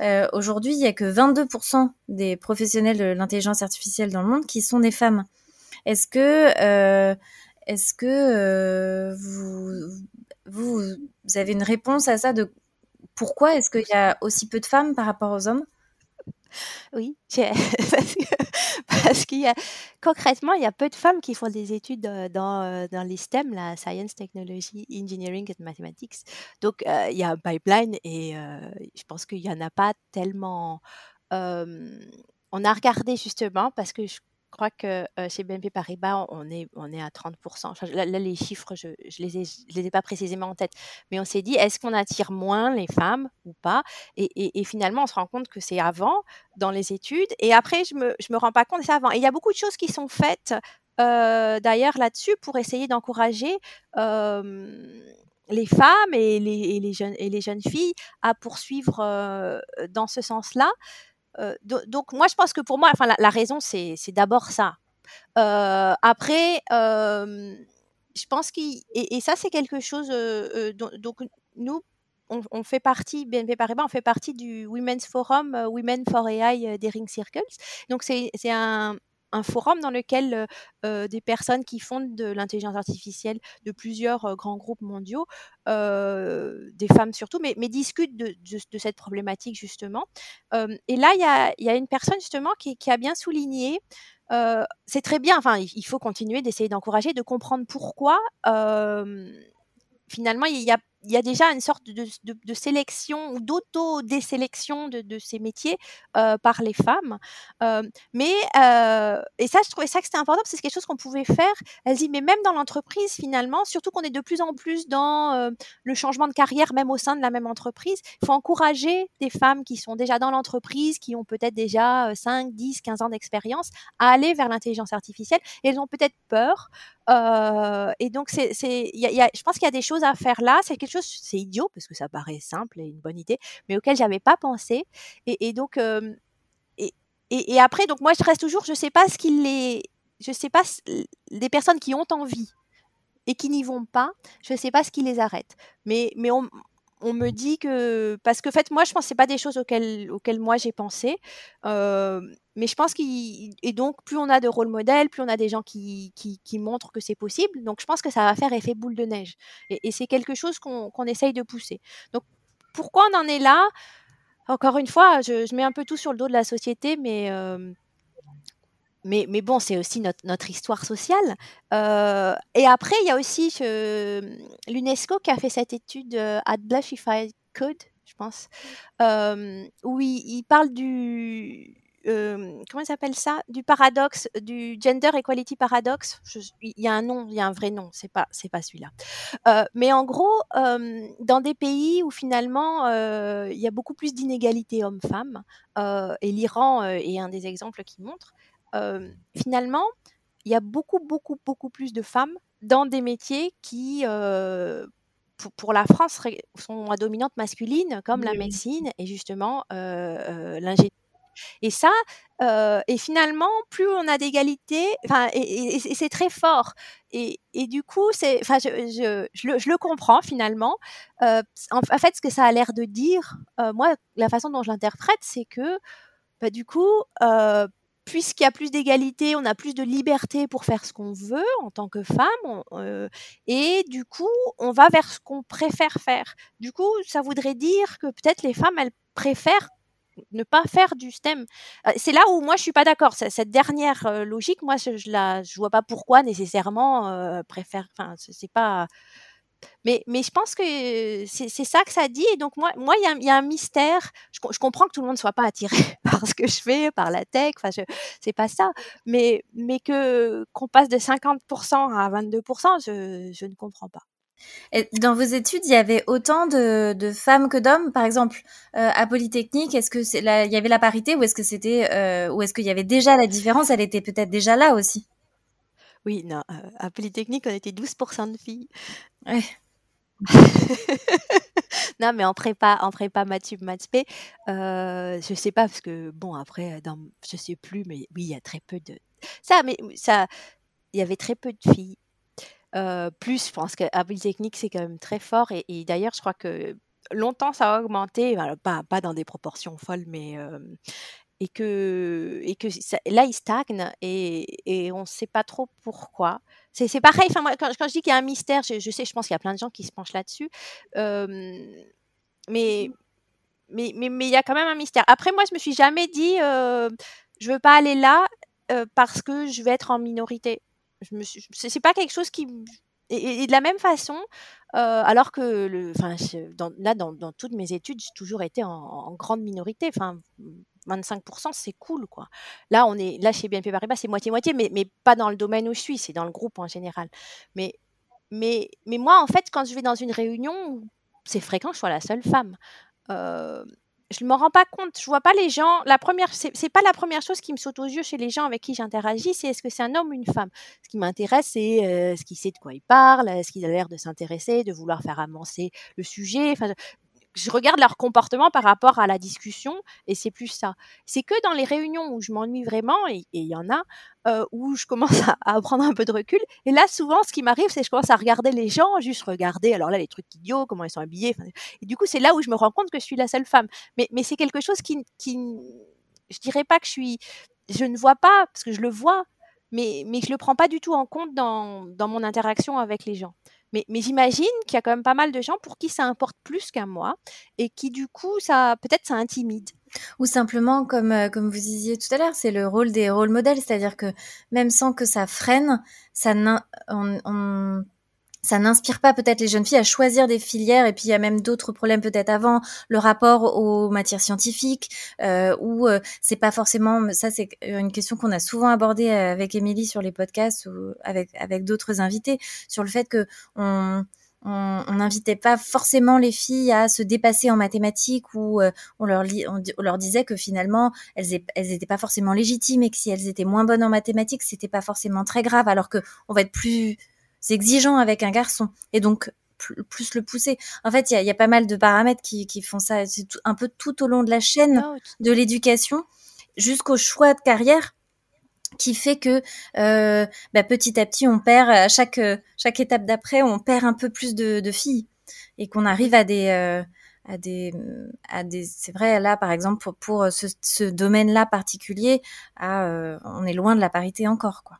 euh, aujourd'hui, il y a que 22% des professionnels de l'intelligence artificielle dans le monde qui sont des femmes. Est-ce que, est-ce que vous, vous, avez une réponse à ça pourquoi est-ce qu'il y a aussi peu de femmes par rapport aux hommes?
Oui, parce qu'il y a concrètement, il y a peu de femmes qui font des études euh, dans, euh, dans les STEM, la science, technology, engineering et mathematics. Donc euh, il y a un pipeline et je pense qu'il y en a pas tellement. on a regardé justement parce que je crois que chez BNP Paribas, on est, on est à 30%. là, les chiffres, je ne les, ai, les ai pas précisément en tête. Mais on s'est dit, est-ce qu'on attire moins les femmes ou pas? Et, finalement, on se rend compte que c'est avant dans les études. Et après, je me, je me rends pas compte, c'est avant. Et il y a beaucoup de choses qui sont faites d'ailleurs là-dessus pour essayer d'encourager les femmes et les, les, jeunes, et les jeunes filles à poursuivre dans ce sens-là donc moi, je pense que pour moi, enfin, la, raison, c'est d'abord ça. après, je pense qu'il et, ça, c'est quelque chose. donc, nous, on, fait partie, BNP Paribas, on fait partie du Women's Forum Women for AI Daring Circles. Donc, c'est un, un forum dans lequel des personnes qui font de l'intelligence artificielle de plusieurs grands groupes mondiaux, des femmes surtout, mais, discutent de, cette problématique justement. et là, il y a, une personne justement qui, a bien souligné c'est très bien, enfin, il faut continuer d'essayer d'encourager, de comprendre pourquoi finalement il y a il y a déjà une sorte de, sélection ou d'auto-désélection de, ces métiers euh, par les femmes. Euh, mais, euh, et ça, je trouvais ça que c'était important, parce que c'est quelque chose qu'on pouvait faire. Elle dit, mais même dans l'entreprise, finalement, surtout qu'on est de plus en plus dans le changement de carrière, même au sein de la même entreprise, il faut encourager des femmes qui sont déjà dans l'entreprise, qui ont peut-être déjà 5, 10, 15 ans d'expérience, à aller vers l'intelligence artificielle. Elles ont peut-être peur. et donc, c'est, je pense qu'il y a des choses à faire là. C'est quelque c'est idiot parce que ça paraît simple et une bonne idée, mais auquel j'avais pas pensé. Et, donc, et, et, après, donc moi, je reste toujours, je sais pas ce qu'il les, je sais pas des personnes qui ont envie et qui n'y vont pas, je sais pas ce qui les arrête. Mais, mais on, on me dit que parce que en fait moi je c'est pas des choses auxquelles auxquelles moi j'ai pensé mais je pense qu'il et donc plus on a de rôle modèles plus on a des gens qui, qui, montrent que c'est possible donc je pense que ça va faire effet boule de neige et, c'est quelque chose qu'on essaye de pousser. Donc pourquoi on en est là? Encore une fois je, mets un peu tout sur le dos de la société mais mais, bon, c'est aussi notre, histoire sociale. et après, il y a aussi l'UNESCO qui a fait cette étude at Blushify Code, je pense, où il, parle du. comment il s'appelle ça? Du paradoxe, du gender equality paradoxe. il y a un nom, il y a un vrai nom, c'est pas, c'est pas celui-là. mais en gros, dans des pays où finalement il y a beaucoup plus d'inégalités hommes-femmes, et l'Iran est un des exemples qui montre, finalement, il y a beaucoup, beaucoup, beaucoup plus de femmes dans des métiers qui, pour, la France, sont à dominante masculine, comme la médecine et justement l'ingénierie. Et ça, et finalement, plus on a d'égalité, et, et, c'est très fort. Et, du coup, c'est, enfin, je, je, je, le, je, le, comprends finalement. en, fait, ce que ça a l'air de dire, moi, la façon dont je l'interprète, c'est que, bah, du coup, puisqu'il y a plus d'égalité, on a plus de liberté pour faire ce qu'on veut en tant que femme, euh, et du coup, on va vers ce qu'on préfère faire. Du coup, ça voudrait dire que peut-être les femmes, elles préfèrent ne pas faire du STEM. Euh, c'est là où moi je suis pas d'accord. Cette dernière euh, logique, moi je, je la, je vois pas pourquoi nécessairement préfère. Enfin, c'est pas mais, mais je pense que c'est ça que ça dit. Et donc, moi, moi, il y, a un mystère. Je, comprends que tout le monde ne soit pas attiré par ce que je fais, par la tech. Enfin, c'est pas ça. Mais, mais que qu'on passe de 50% à 22%, je, je ne comprends pas.
Dans vos études, il y avait autant de, femmes que d'hommes, par exemple, euh, à Polytechnique. Est-ce que c'est il y avait la parité ou est-ce que euh, ou est-ce qu'il y avait déjà la différence? Elle était peut-être déjà là aussi.
Oui, non. Euh, à Polytechnique, on était 12% de filles.
Ouais.
non, mais en prépa, en prépa Mathieu Matspé, euh, je sais pas parce que bon après, dans, je sais plus, mais oui, il y a très peu de ça, mais ça, il y avait très peu de filles. Euh, plus, je pense qu'à Polytechnique, c'est quand même très fort. Et, d'ailleurs, je crois que longtemps, ça a augmenté, pas, pas dans des proportions folles, mais euh, et que, et que là, il stagne et, on ne sait pas trop pourquoi. C'est pareil, moi, quand, je dis qu'il y a un mystère, je, sais, je pense qu'il y a plein de gens qui se penchent là-dessus. mais mais mais mais il y a quand même un mystère. Après, moi, je me suis jamais dit, euh, je veux pas aller là parce que je vais être en minorité. Je me c'est pas quelque chose qui et, de la même façon, alors que enfin, là, dans, dans, toutes mes études, j'ai toujours été en, en grande minorité. 25%, c'est cool, quoi. Là, on est, là, chez BNP Paribas, c'est moitié-moitié, mais, mais pas dans le domaine où je suis, c'est dans le groupe en général. Mais, mais, mais moi, en fait, quand je vais dans une réunion, c'est fréquent que je sois la seule femme. Euh, je ne me rends pas compte, je vois pas les gens. La première, c'est pas la première chose qui me saute aux yeux chez les gens avec qui j'interagis, c'est est-ce que c'est un homme ou une femme? Ce qui m'intéresse, c'est euh, ce qu'il sait de quoi il parle, est-ce qu'il a l'air de s'intéresser, de vouloir faire avancer le sujet? Je regarde leur comportement par rapport à la discussion et c'est plus ça. C'est que dans les réunions où je m'ennuie vraiment, et il y en a, euh, où je commence à, prendre un peu de recul. Et là, souvent, ce qui m'arrive, c'est que je commence à regarder les gens, juste regarder, alors là, les trucs idiots, comment ils sont habillés. Et du coup, c'est là où je me rends compte que je suis la seule femme. Mais, mais c'est quelque chose qui, qui, je dirais pas que je suis, je ne vois pas, parce que je le vois, mais, mais je le prends pas du tout en compte dans, dans mon interaction avec les gens. Mais, j'imagine qu'il y a quand même pas mal de gens pour qui ça importe plus qu'à moi et qui du coup, ça peut-être ça intimide.
Ou simplement, comme, euh, comme vous disiez tout à l'heure, c'est le rôle des rôles modèles, c'est-à-dire que même sans que ça freine, ça on, ça n'inspire pas peut-être les jeunes filles à choisir des filières et puis il y a même d'autres problèmes peut-être avant. Le rapport aux matières scientifiques euh, ou euh, c'est pas forcément ça c'est une question qu'on a souvent abordée euh, avec Émilie sur les podcasts ou avec avec d'autres invités sur le fait que on on n'invitait pas forcément les filles à se dépasser en mathématiques ou euh, on leur on, leur disait que finalement elles elles étaient pas forcément légitimes et que si elles étaient moins bonnes en mathématiques c'était pas forcément très grave alors que on va être plus c'est exigeant avec un garçon et donc plus, le pousser. En fait, il y a, pas mal de paramètres qui, font ça. C'est un peu tout au long de la chaîne de l'éducation jusqu'au choix de carrière qui fait que euh, bah, petit à petit on perd à chaque chaque étape d'après on perd un peu plus de, filles et qu'on arrive à des euh, à des à des c'est vrai là par exemple pour, ce, domaine là particulier euh, on est loin de la parité encore quoi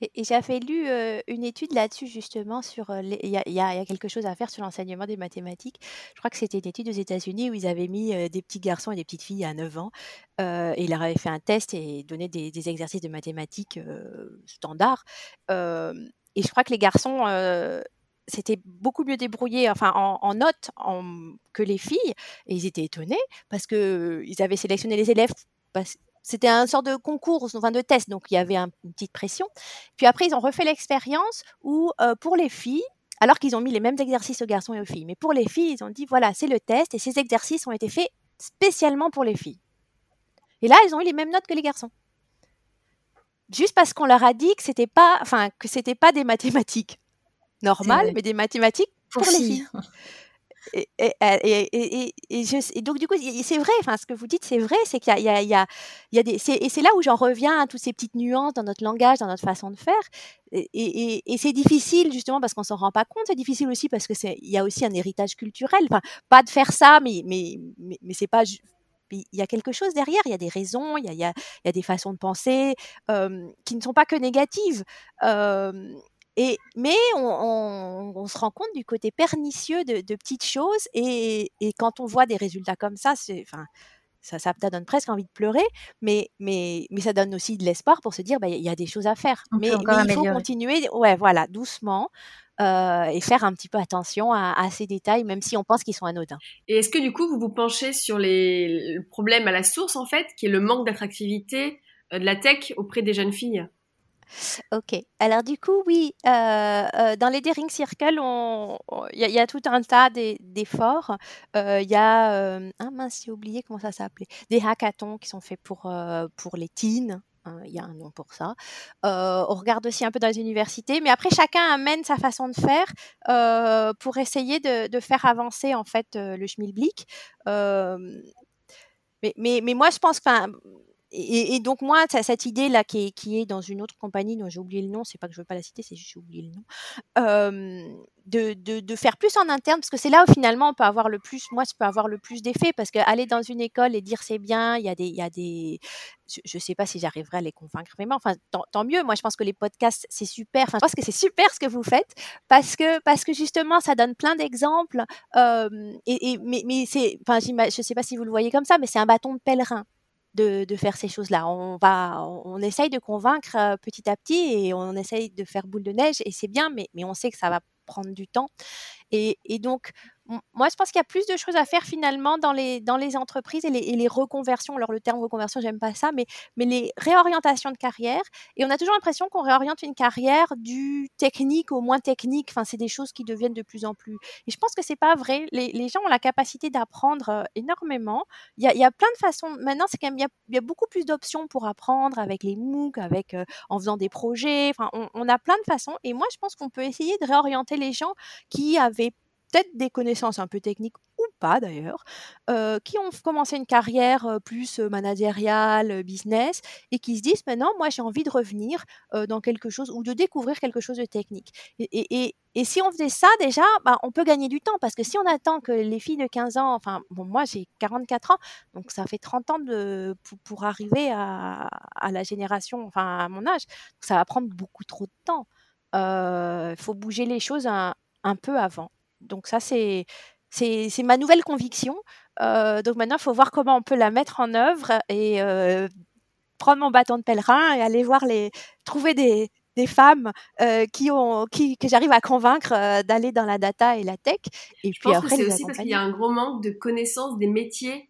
et, j'avais lu une étude là-dessus justement sur il y, a, quelque chose à faire sur l'enseignement des mathématiques. Je crois que c'était une étude aux États-Unis où ils avaient mis des petits garçons et des petites filles à 9 ans et ils leur avaient fait un test et donné des, exercices de mathématiques standards. et je crois que les garçons s'étaient beaucoup mieux débrouillés enfin en, notes que les filles et ils étaient étonnés parce que ils avaient sélectionné les élèves c'était un sort de concours, enfin de test, donc il y avait une petite pression. Puis après, ils ont refait l'expérience où, euh, pour les filles, alors qu'ils ont mis les mêmes exercices aux garçons et aux filles, mais pour les filles, ils ont dit voilà, c'est le test et ces exercices ont été faits spécialement pour les filles. Et là, elles ont eu les mêmes notes que les garçons. Juste parce qu'on leur a dit que c'était pas, enfin, que c'était pas des mathématiques normales, mais des mathématiques pour, les filles. Et, donc, du coup, c'est vrai, enfin, ce que vous dites, c'est vrai, c'est qu'il y a, des. Et c'est là où j'en reviens à toutes ces petites nuances dans notre langage, dans notre façon de faire. Et, c'est difficile, justement, parce qu'on s'en rend pas compte. C'est difficile aussi parce qu'il y a aussi un héritage culturel. Enfin, pas de faire ça, mais, mais, mais, c'est pas il y a quelque chose derrière, il y a des raisons, il y a, il y a, il y a des façons de penser euh, qui ne sont pas que négatives. Euh, mais on, se rend compte du côté pernicieux de, petites choses et, quand on voit des résultats comme ça, c'est, enfin, ça, ça, donne presque envie de pleurer, mais, mais, mais ça donne aussi de l'espoir pour se dire, bah, il y a des choses à faire. mais, il faut continuer, ouais, voilà, doucement. Euh, et faire un petit peu attention à, ces détails, même si on pense qu'ils sont anodins.
Et est-ce que du coup, vous vous penchez sur les, le problème à la source, en fait, qui est le manque d'attractivité euh, de la tech auprès des jeunes filles?
Ok. Alors du coup, oui, euh, euh, dans les Daring Circle, il y, a tout un tas d'efforts. Euh, il y a, ah mince, j'ai oublié comment ça s'appelait, des hackathons qui sont faits pour, pour les teens. Hein, il y a un nom pour ça. on regarde aussi un peu dans les universités, mais après chacun amène sa façon de faire pour essayer de, faire avancer en fait le schmilblick. mais, mais, mais, moi, je pense, que et, donc moi, cette idée-là qui est, qui est dans une autre compagnie dont j'ai oublié le nom, c'est pas que je veux pas la citer, c'est juste j'ai oublié le nom, de, faire plus en interne, parce que c'est là où finalement on peut avoir le plus, moi je peux avoir le plus d'effet, parce qu'aller dans une école et dire c'est bien, il y a des, il y a des, je, sais pas si j'arriverai à les convaincre vraiment, enfin tant, mieux, moi je pense que les podcasts c'est super, enfin je pense que c'est super ce que vous faites, parce que, parce que justement ça donne plein d'exemples, et, mais, mais c'est, enfin je sais pas si vous le voyez comme ça, mais c'est un bâton de pèlerin de, faire ces choses-là. On va, on, essaye de convaincre euh, petit à petit et on essaye de faire boule de neige et c'est bien, mais, mais on sait que ça va prendre du temps. Et, donc, moi, je pense qu'il y a plus de choses à faire finalement dans les, entreprises et les, reconversions. Alors, le terme reconversion, j'aime pas ça, mais, les réorientations de carrière. Et on a toujours l'impression qu'on réoriente une carrière du technique au moins technique. Enfin, c'est des choses qui deviennent de plus en plus. Et je pense que c'est pas vrai. Les, gens ont la capacité d'apprendre euh, énormément. Il y, a, plein de façons. Maintenant, c'est quand même, il y a, il y a beaucoup plus d'options pour apprendre avec les MOOC, avec, euh, en faisant des projets. Enfin, on, on a plein de façons. Et moi, je pense qu'on peut essayer de réorienter les gens qui avaient peut-être des connaissances un peu techniques ou pas d'ailleurs, euh, qui ont commencé une carrière euh, plus euh, managériale, business, et qui se disent maintenant, moi j'ai envie de revenir dans quelque chose ou de découvrir quelque chose de technique. Et, si on faisait ça déjà, bah, on peut gagner du temps parce que si on attend que les filles de 15 ans, enfin moi j'ai 44 ans, donc ça fait 30 ans pour, arriver à, la génération, enfin à mon âge, ça va prendre beaucoup trop de temps. Il faut bouger les choses un peu avant. Donc ça, c'est c'est ma nouvelle conviction. Euh, donc maintenant, il faut voir comment on peut la mettre en œuvre et euh, prendre mon bâton de pèlerin et aller voir les trouver des, des femmes euh, qui ont qui que j'arrive à convaincre d'aller dans la data et la tech. Et
Je puis pense après, c'est aussi parce qu'il y a un gros manque de connaissances des métiers.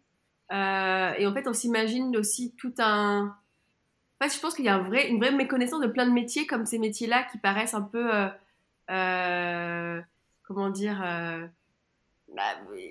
Et en fait, on s'imagine aussi tout un. En fait, je pense qu'il y a un vrai, une vraie méconnaissance de plein de métiers comme ces métiers-là qui paraissent un peu comment dire euh, bah,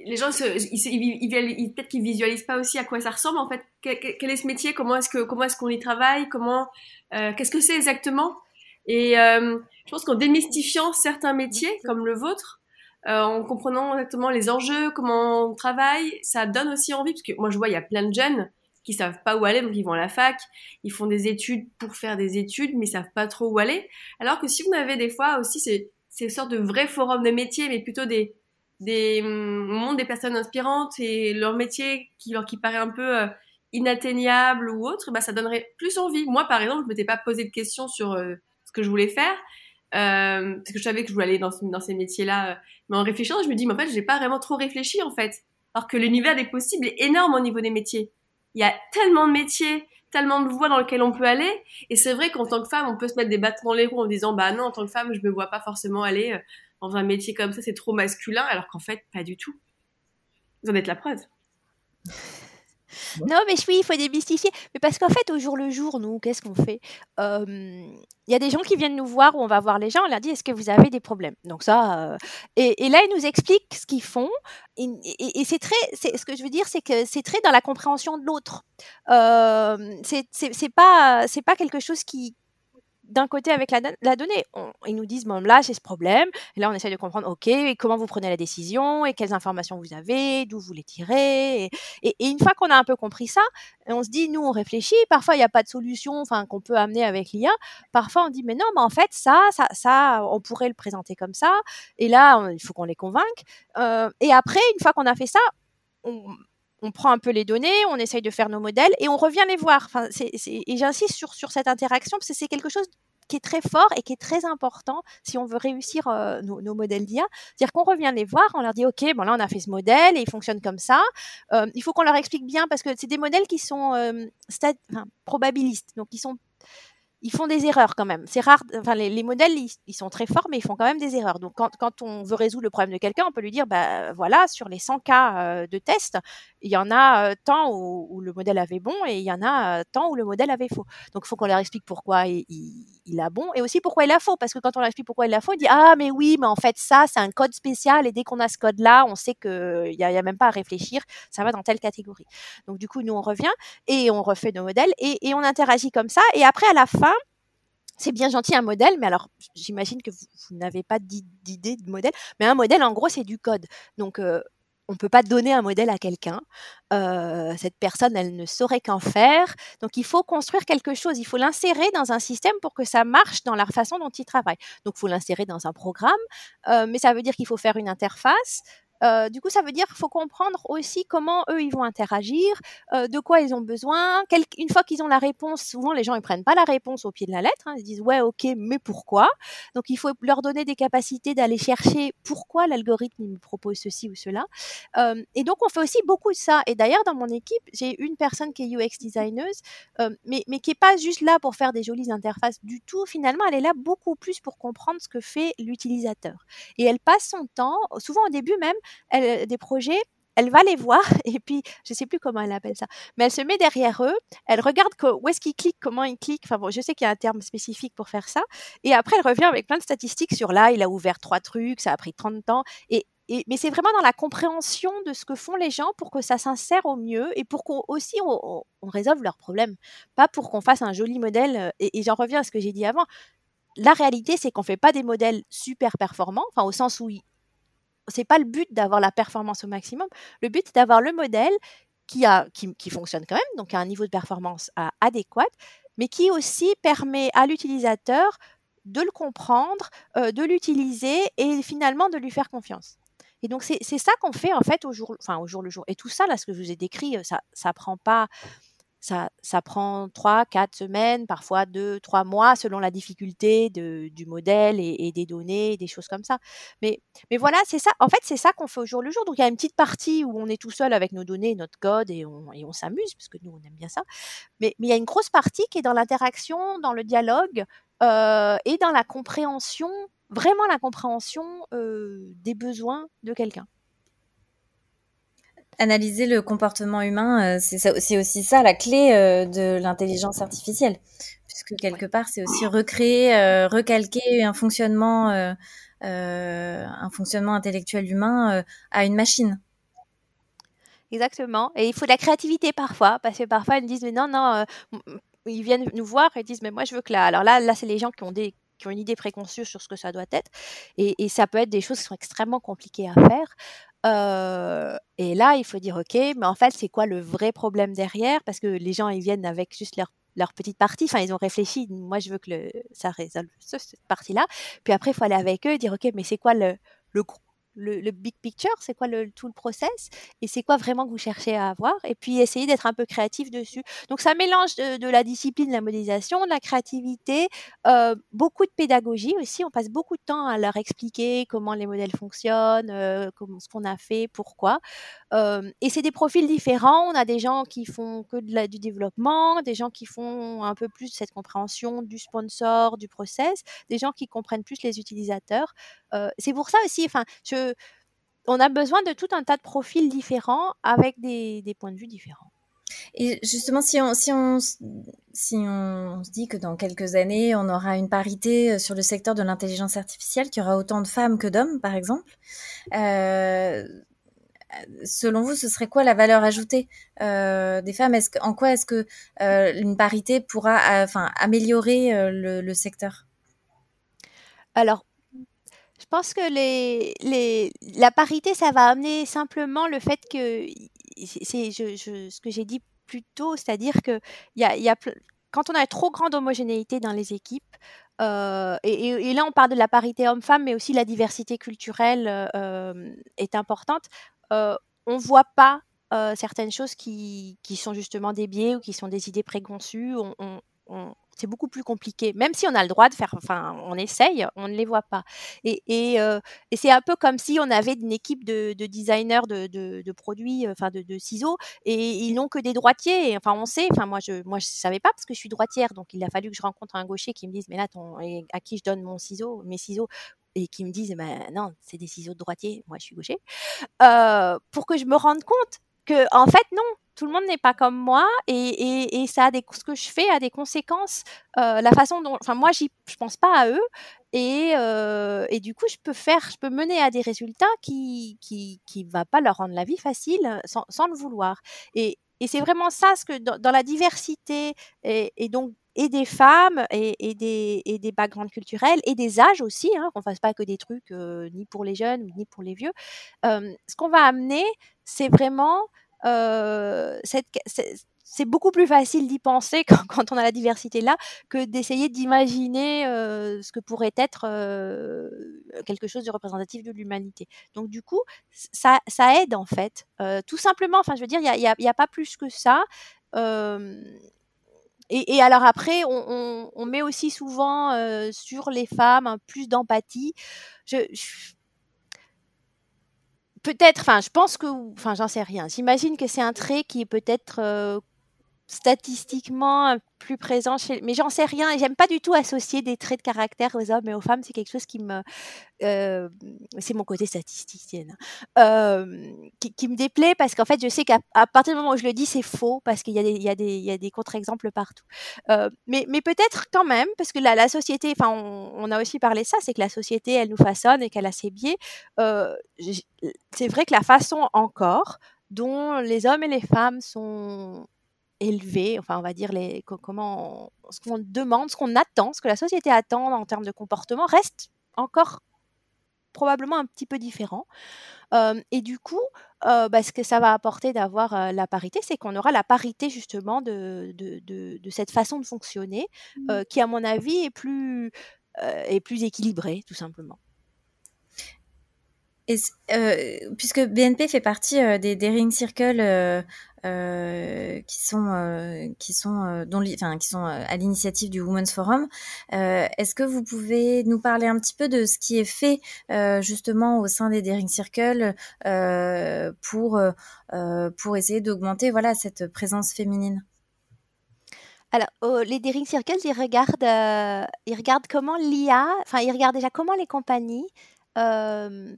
les gens ils, peut-être qu'ils visualisent pas aussi à quoi ça ressemble en fait. Quel, est ce métier? Comment est-ce que comment est-ce qu'on y travaille? Comment euh, qu'est-ce que c'est exactement? Et euh, je pense qu'en démystifiant certains métiers comme le vôtre en comprenant exactement les enjeux comment on travaille ça donne aussi envie parce que moi je vois il y a plein de jeunes qui savent pas où aller donc ils vont à la fac ils font des études pour faire des études mais ils savent pas trop où aller. Alors que si vous avez des fois aussi c'est c'est une sorte de vrai forum de métier, mais plutôt des, des mondes des personnes inspirantes et leur métier qui leur qui paraît un peu euh, inatteignable ou autre, bah ça donnerait plus envie. Moi, par exemple, je m'étais pas posé de questions sur euh, ce que je voulais faire. Euh, parce que je savais que je voulais aller dans, dans ces métiers-là, mais en réfléchissant, je me dis, mais en fait, j'ai pas vraiment trop réfléchi en fait, alors que l'univers des possibles est énorme au niveau des métiers. Il y a tellement de métiers, tellement de voies dans lesquelles on peut aller. Et c'est vrai qu'en tant que femme, on peut se mettre des bâtons dans les roues en disant, bah non, en tant que femme, je me vois pas forcément aller euh, dans un métier comme ça, c'est trop masculin, alors qu'en fait, pas du tout. Vous en êtes la preuve.
Non, mais oui, il faut démystifier. Mais parce qu'en fait, au jour le jour, nous, qu'est-ce qu'on fait? Il y a des gens qui viennent nous voir où on va voir les gens, on leur dit est-ce que vous avez des problèmes? Donc ça, euh, et, là, ils nous expliquent ce qu'ils font. Et c'est très, ce que je veux dire, c'est que c'est très dans la compréhension de l'autre. Euh, c'est pas, c'est pas quelque chose qui d'un côté avec la, donnée. On, ils nous disent, bon, là, j'ai ce problème. Et là, on essaie de comprendre, OK, comment vous prenez la décision et quelles informations vous avez, d'où vous les tirez. Et, une fois qu'on a un peu compris ça, on se dit, nous, on réfléchit. Parfois, il n'y a pas de solution qu'on peut amener avec l'IA. Parfois, on dit, mais non, mais en fait, ça, ça, ça, on pourrait le présenter comme ça. Et là, il faut qu'on les convainque. Euh, et après, une fois qu'on a fait ça, on, on prend un peu les données, on essaye de faire nos modèles et on revient les voir. Enfin, et j'insiste sur, sur cette interaction parce que c'est quelque chose qui est très fort et qui est très important si on veut réussir euh, nos, modèles d'IA. C'est-à-dire qu'on revient les voir, on leur dit OK, bon là on a fait ce modèle et il fonctionne comme ça. Euh, il faut qu'on leur explique bien parce que c'est des modèles qui sont euh, probabilistes, donc ils sont ils font des erreurs quand même. C'est rare. Enfin, les, les modèles, ils, sont très forts, mais ils font quand même des erreurs. Donc, quand, on veut résoudre le problème de quelqu'un, on peut lui dire, bah voilà, sur les 100 cas euh, de test, il y en a euh, tant où, le modèle avait bon et il y en a euh, tant où le modèle avait faux. Donc, il faut qu'on leur explique pourquoi il, il, il, a bon et aussi pourquoi il a faux. Parce que quand on leur explique pourquoi il a faux, il dit, ah, mais oui, mais en fait, ça, c'est un code spécial et dès qu'on a ce code-là, on sait n'y a, y a même pas à réfléchir, ça va dans telle catégorie. Donc, du coup, nous, on revient et on refait nos modèles et, et on interagit comme ça. Et après, à la fin, c'est bien gentil un modèle, mais alors j'imagine que vous, n'avez pas d'idée de modèle, mais un modèle en gros c'est du code. Donc euh, on ne peut pas donner un modèle à quelqu'un. Euh, cette personne, elle ne saurait qu'en faire. Donc il faut construire quelque chose, il faut l'insérer dans un système pour que ça marche dans la façon dont il travaille. Donc il faut l'insérer dans un programme, euh, mais ça veut dire qu'il faut faire une interface. Euh, du coup, ça veut dire qu'il faut comprendre aussi comment eux ils vont interagir, euh, de quoi ils ont besoin. Quel... Une fois qu'ils ont la réponse, souvent les gens ils prennent pas la réponse au pied de la lettre. Hein, ils disent ouais, ok, mais pourquoi? Donc il faut leur donner des capacités d'aller chercher pourquoi l'algorithme me propose ceci ou cela. Euh, et donc on fait aussi beaucoup de ça. Et d'ailleurs dans mon équipe, j'ai une personne qui est UX designer, mais mais qui est pas juste là pour faire des jolies interfaces du tout. Finalement, elle est là beaucoup plus pour comprendre ce que fait l'utilisateur. Et elle passe son temps, souvent au début même elle, des projets, elle va les voir et puis je sais plus comment elle appelle ça, mais elle se met derrière eux, elle regarde où est-ce qu'ils cliquent, comment ils cliquent. Enfin bon, je sais qu'il y a un terme spécifique pour faire ça. Et après, elle revient avec plein de statistiques sur là, il a ouvert trois trucs, ça a pris 30 ans. Et, mais c'est vraiment dans la compréhension de ce que font les gens pour que ça s'insère au mieux et pour qu'on aussi on, résolve leurs problèmes, pas pour qu'on fasse un joli modèle. Euh, et, j'en reviens à ce que j'ai dit avant. La réalité, c'est qu'on fait pas des modèles super performants, enfin au sens où c'est pas le but d'avoir la performance au maximum. Le but, c'est d'avoir le modèle qui, a, qui, fonctionne quand même, donc à un niveau de performance adéquat, mais qui aussi permet à l'utilisateur de le comprendre, euh, de l'utiliser et finalement de lui faire confiance. Et donc c'est ça qu'on fait en fait au jour, enfin, au jour le jour. Et tout ça, là, ce que je vous ai décrit, ça ne prend pas ça, ça prend trois, quatre semaines, parfois deux, trois mois, selon la difficulté de, du modèle et, des données, des choses comme ça. Mais, mais voilà, c'est ça. En fait, c'est ça qu'on fait au jour le jour. Donc, il y a une petite partie où on est tout seul avec nos données, notre code, et on, et on s'amuse, parce que nous, on aime bien ça. Mais, mais il y a une grosse partie qui est dans l'interaction, dans le dialogue euh, et dans la compréhension, vraiment la compréhension euh, des besoins de quelqu'un
analyser le comportement humain, euh, c'est aussi ça la clé euh, de l'intelligence artificielle, puisque quelque part c'est aussi recréer, euh, recalquer un fonctionnement, un fonctionnement intellectuel humain à une machine.
Exactement. Et il faut de la créativité parfois, parce que parfois ils me disent mais non non, ils viennent nous voir et disent mais moi je veux que là. Alors là là c'est les gens qui ont des qui ont une idée préconçue sur ce que ça doit être. Et, et, ça peut être des choses qui sont extrêmement compliquées à faire et là, il faut dire, OK, mais en fait, c'est quoi le vrai problème derrière? Parce que les gens, ils viennent avec juste leur, leur petite partie. Enfin, ils ont réfléchi. Moi, je veux que ça résolve cette partie-là. Puis après, il faut aller avec eux et dire, OK, mais c'est quoi le, le, le, big picture, c'est quoi le, tout le process et c'est quoi vraiment que vous cherchez à avoir et puis essayer d'être un peu créatif dessus. Donc ça mélange de, la discipline, de la modélisation, de la créativité, euh, beaucoup de pédagogie aussi. On passe beaucoup de temps à leur expliquer comment les modèles fonctionnent, euh, comment, ce qu'on a fait, pourquoi. Euh, et c'est des profils différents. On a des gens qui font que de la, du développement, des gens qui font un peu plus cette compréhension du sponsor, du process, des gens qui comprennent plus les utilisateurs. c'est pour ça aussi, enfin, je on a besoin de tout un tas de profils différents avec des, points de vue différents.
Et justement, si on, si, on, si on se dit que dans quelques années, on aura une parité euh, sur le secteur de l'intelligence artificielle, qu'il y aura autant de femmes que d'hommes, par exemple, euh, selon vous, ce serait quoi la valeur ajoutée euh, des femmes? En quoi est-ce que une parité pourra enfin, améliorer le, le secteur?
Alors, pense que la parité, ça va amener simplement le fait que, c'est je, ce que j'ai dit plus tôt, c'est-à-dire que quand on a trop grande homogénéité dans les équipes, euh, et, là on parle de la parité homme-femme, mais aussi la diversité culturelle euh, est importante, euh, on voit pas euh, certaines choses qui, sont justement des biais ou qui sont des idées préconçues. On, on, on, c'est beaucoup plus compliqué. Même si on a le droit de faire, enfin, on essaye, on ne les voit pas. Et, et, euh, et c'est un peu comme si on avait une équipe de, de designers de, de, produits, euh, enfin, de, ciseaux, et ils n'ont que des droitiers. Enfin, on sait. Enfin, moi, je, moi, je savais pas parce que je suis droitière, donc il a fallu que je rencontre un gaucher qui me dise, mais là, ton, à qui je donne mon ciseau, mes ciseaux et qui me disent, ben non, c'est des ciseaux de droitier, moi je suis gaucher, euh, pour que je me rende compte que, en fait, non, tout le monde n'est pas comme moi et, ça a des, ce que je fais a des conséquences. Euh, la façon dont, enfin moi, je pense pas à eux et, euh, et, du coup, je peux faire, je peux mener à des résultats qui qui qui va pas leur rendre la vie facile sans, sans le vouloir. Et, et c'est vraiment ça, ce que dans, la diversité et, et, donc et des femmes et, des, et des backgrounds culturels et des âges aussi, hein, qu'on fasse pas que des trucs euh, ni pour les jeunes ni pour les vieux. ce qu'on va amener, c'est vraiment c'est beaucoup plus facile d'y penser quand, on a la diversité là que d'essayer d'imaginer ce que pourrait être quelque chose de représentatif de l'humanité. Donc du coup, ça, ça, aide en fait, tout simplement. Enfin, je veux dire, il n'y a, a, pas plus que ça. Et, alors après, on, met aussi souvent sur les femmes plus d'empathie. peut-être, enfin, je pense que, enfin, j'en sais rien. J'imagine que c'est un trait qui est peut-être euh, statistiquement plus présent chez mais j'en sais rien et j'aime pas du tout associer des traits de caractère aux hommes et aux femmes. C'est quelque chose qui me euh, c'est mon côté statisticienne euh, qui, me déplaît parce qu'en fait je sais qu'à partir du moment où je le dis c'est faux parce qu'il y a des il y a des il y a des contre-exemples partout. Euh, mais mais peut-être quand même parce que la, la société enfin on, on, a aussi parlé de ça c'est que la société elle nous façonne et qu'elle a ses biais. C'est vrai que la façon encore dont les hommes et les femmes sont élevés, enfin on va dire les, comment ce qu'on demande, ce qu'on attend, ce que la société attend en termes de comportement reste encore probablement un petit peu différent. Euh, et du coup, euh, bah, ce que ça va apporter d'avoir euh, la parité, c'est qu'on aura la parité justement de, de, de, de cette façon de fonctionner, mmh. qui à mon avis est plus, est plus équilibrée, tout simplement.
Et, puisque BNP fait partie des, des Ring Circle euh, qui sont euh, qui sont euh, dont enfin qui sont à l'initiative du Women's Forum. Est-ce que vous pouvez nous parler un petit peu de ce qui est fait justement au sein des Daring Circle pour pour essayer d'augmenter voilà cette présence féminine?
Alors, les Daring Circles, ils regardent, ils regardent comment l'IA, enfin, ils regardent déjà comment les compagnies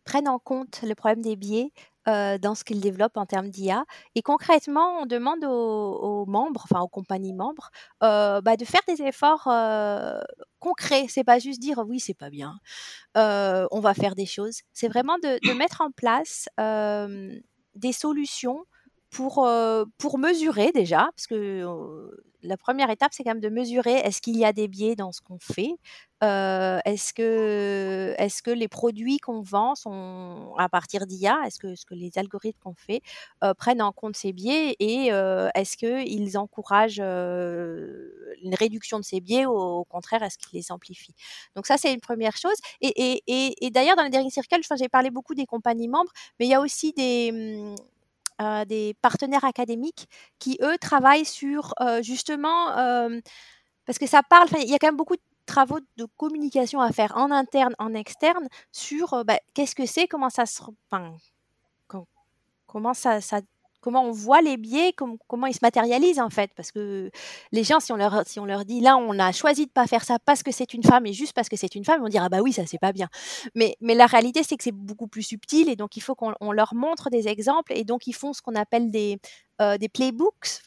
prennent en compte le problème des biais dans ce qu'ils développent en termes d'IA. Et concrètement, on demande aux, membres, enfin aux compagnies membres, bah, de faire des efforts concrets. C'est pas juste dire oui, c'est pas bien, on va faire des choses. C'est vraiment de, de, mettre en place des solutions pour, pour mesurer déjà, parce que la première étape, c'est quand même de mesurer est-ce qu'il y a des biais dans ce qu'on fait? Est-ce que, est que les produits qu'on vend sont à partir d'IA Est-ce que, que les algorithmes qu'on fait prennent en compte ces biais Et est-ce qu'ils encouragent une réduction de ces biais ou au contraire, est-ce qu'ils les amplifient? Donc ça, c'est une première chose. Et, et, et, d'ailleurs, dans le Daring Circle, j'ai parlé beaucoup des compagnies membres, mais il y a aussi des mmh, euh, des partenaires académiques qui, eux, travaillent sur euh, justement, euh, parce que ça parle, il y a quand même beaucoup de travaux de communication à faire en interne, en externe, sur bah, qu'est-ce que c'est, comment ça se... Comment ça, ça comment on voit les biais, comment ils se matérialisent en fait. Parce que les gens, si on leur, si on leur dit là, on a choisi de pas faire ça parce que c'est une femme et juste parce que c'est une femme, on dira ah bah oui, ça c'est pas bien. Mais, mais la réalité, c'est que c'est beaucoup plus subtil et donc il faut qu'on leur montre des exemples et donc ils font ce qu'on appelle des, euh, des playbooks,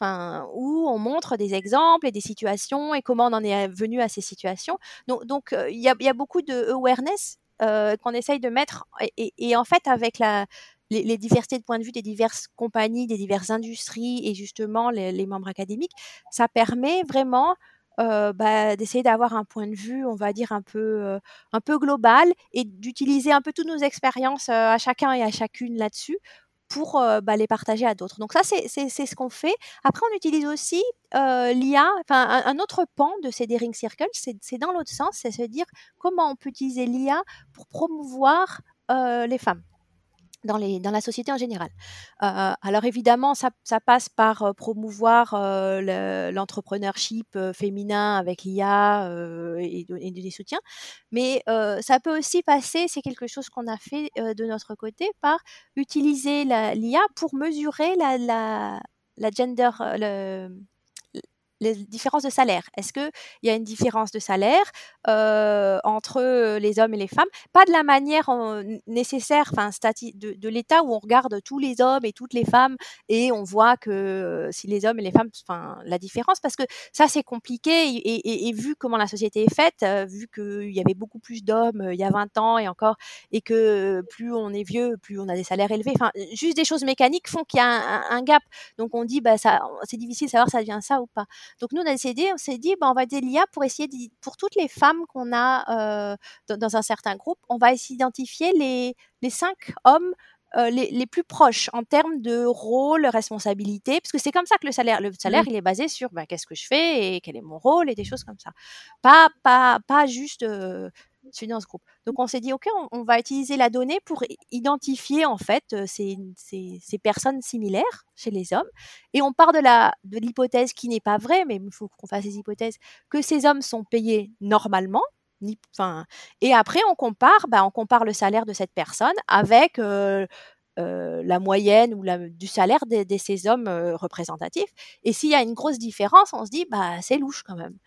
où on montre des exemples et des situations et comment on en est venu à ces situations. Donc, donc euh, il y, a, y, a, beaucoup de awareness euh, qu'on essaye de mettre et, et, en fait avec la, les, diversités de points de vue des diverses compagnies, des diverses industries et justement les, membres académiques, ça permet vraiment euh, bah, d'essayer d'avoir un point de vue, on va dire un peu, euh, un peu global et d'utiliser un peu toutes nos expériences euh, à chacun et à chacune là-dessus pour bah, les partager à d'autres. Donc ça, c'est ce qu'on fait. Après, on utilise aussi l'IA, enfin un, un, autre pan de ces Daring Circles, c'est dans l'autre sens, c'est se dire comment on peut utiliser l'IA pour promouvoir les femmes dans, la société en général. Euh, alors évidemment, ça, passe par euh, promouvoir euh, l'entrepreneurship euh, féminin avec l'IA et, et, des soutiens, mais ça peut aussi passer, c'est quelque chose qu'on a fait de notre côté, par utiliser l'IA pour mesurer la, la, la gender, le, les différences de salaire. Est-ce qu'il y a une différence de salaire entre les hommes et les femmes? Pas de la manière nécessaire, enfin, de, l'État où on regarde tous les hommes et toutes les femmes et on voit que si les hommes et les femmes, enfin, la différence, parce que ça c'est compliqué et, vu comment la société est faite, vu qu'il y avait beaucoup plus d'hommes il y a 20 ans et encore, et que plus on est vieux, plus on a des salaires élevés, enfin, juste des choses mécaniques font qu'il y a un, un, gap. Donc on dit, bah, ça, c'est difficile de savoir ça devient ça ou pas. Donc nous, on, a essayé, on s'est dit, ben, on va aider l'IA pour essayer, de, pour toutes les femmes qu'on a euh, dans, dans, un certain groupe, on va essayer d'identifier les, les cinq hommes euh, les, les, plus proches en termes de rôle, responsabilité, parce que c'est comme ça que le salaire, le salaire, il est basé sur ben, qu'est-ce que je fais et quel est mon rôle et des choses comme ça. Pas, pas, pas juste euh, suis dans ce groupe. Donc on s'est dit, OK, on, va utiliser la donnée pour identifier en fait euh, ces, ces, personnes similaires chez les hommes. Et on part de la de l'hypothèse qui n'est pas vraie, mais il faut qu'on fasse ces hypothèses, que ces hommes sont payés normalement. Enfin, et après, on compare, bah, on compare le salaire de cette personne avec euh, la moyenne ou la, du salaire de, de ces hommes représentatifs. Et s'il y a une grosse différence, on se dit, bah, c'est louche quand même.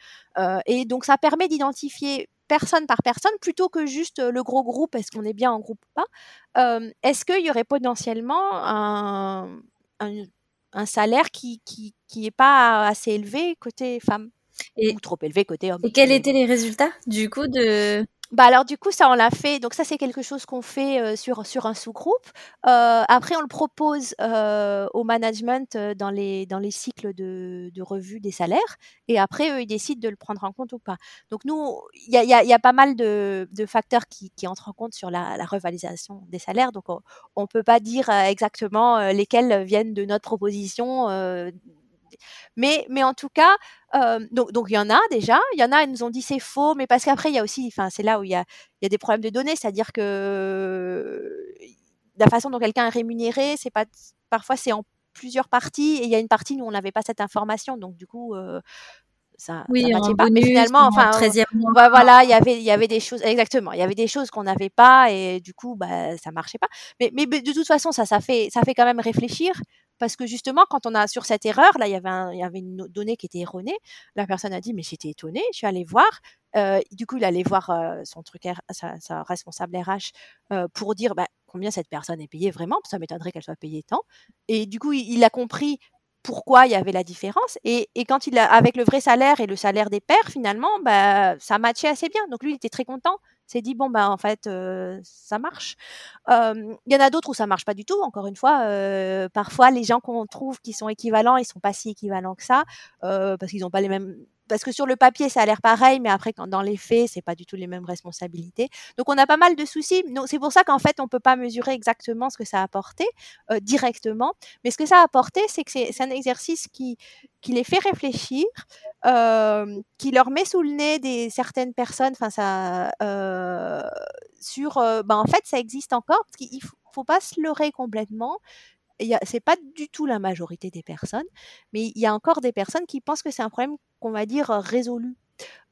et donc, ça permet d'identifier personne par personne plutôt que juste le gros groupe, est-ce qu'on est bien en groupe ou pas. est-ce qu'il y aurait potentiellement un, un, salaire qui, qui, qui est pas assez élevé côté femme et, ou trop élevé côté homme?
Et quels étaient les résultats du coup de
bah alors du coup ça on l'a fait. Donc ça c'est quelque chose qu'on fait euh, sur sur un sous-groupe. Euh, après on le propose euh, au management euh, dans les dans les cycles de, de revue des salaires. Et après eux ils décident de le prendre en compte ou pas. Donc nous il y a, y, a, y a, pas mal de, de facteurs qui, qui, entrent en compte sur la, la revalorisation des salaires. Donc on, on peut pas dire exactement lesquels viennent de notre proposition mais, mais en tout cas, euh, donc, donc il y en a déjà. Il y en a, ils nous ont dit c'est faux, mais parce qu'après, il y a aussi, enfin, c'est là où il y a, il y a des problèmes de données, c'est-à-dire que la façon dont quelqu'un est rémunéré, c'est pas, parfois c'est en plusieurs parties et il y a une partie où on n'avait pas cette information, donc du coup. Euh, ça,
oui,
ça
pas. mais finalement, enfin,
on, bah, voilà, il y avait, il y avait des choses, exactement, il y avait des choses qu'on n'avait pas et du coup, bah, ça marchait pas. Mais, mais de toute façon, ça, ça fait, ça fait quand même réfléchir parce que justement, quand on a sur cette erreur, là, il y avait, une donnée qui était erronée. La personne a dit, mais j'étais étonnée. Je suis allée voir. Euh, du coup, il allait voir euh, son truc, sa, sa, responsable RH euh, pour dire bah, combien cette personne est payée vraiment. Ça m'étonnerait qu'elle soit payée tant. Et du coup, il, a compris pourquoi il y avait la différence. Et, et, quand il a, avec le vrai salaire et le salaire des pairs, finalement, bah, ça matchait assez bien. Donc lui, il était très content s'est dit bon bah en fait ça marche. Il y en a d'autres où ça marche pas du tout. Encore une fois, parfois les gens qu'on trouve qui sont équivalents, ils sont pas si équivalents que ça parce qu'ils n'ont pas les mêmes parce que sur le papier, ça a l'air pareil, mais après, quand dans les faits, c'est pas du tout les mêmes responsabilités. Donc, on a pas mal de soucis. C'est pour ça qu'en fait, on peut pas mesurer exactement ce que ça a apporté euh, directement. Mais ce que ça a apporté, c'est que c'est un exercice qui, qui les fait réfléchir, euh, qui leur met sous le nez des certaines personnes, enfin, ça, euh, sur, ben, en fait, ça existe encore, parce qu'il faut, faut pas se leurrer complètement c'est pas du tout la majorité des personnes, mais il y a encore des personnes qui pensent que c'est un problème qu'on va dire résolu.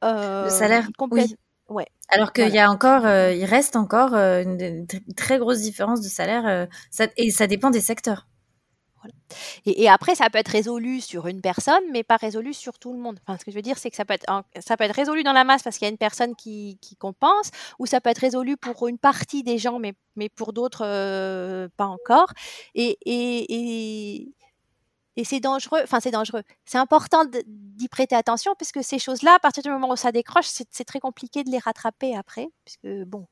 Euh, le salaire, oui. Ouais. Alors qu'il voilà. y a encore, euh, il reste encore euh, une, très grosse différence de salaire, ça, et ça dépend des secteurs.
Et, après, ça peut être résolu sur une personne, mais pas résolu sur tout le monde. Enfin, ce que je veux dire, c'est que ça peut être, résolu dans la masse parce qu'il y a une personne qui, compense, ou ça peut être résolu pour une partie des gens, mais, pour d'autres, euh, pas encore. Et, c'est dangereux, enfin, c'est dangereux. C'est important d'y prêter attention parce que ces choses-là, à partir du moment où ça décroche, c'est très compliqué de les rattraper après, puisque bon,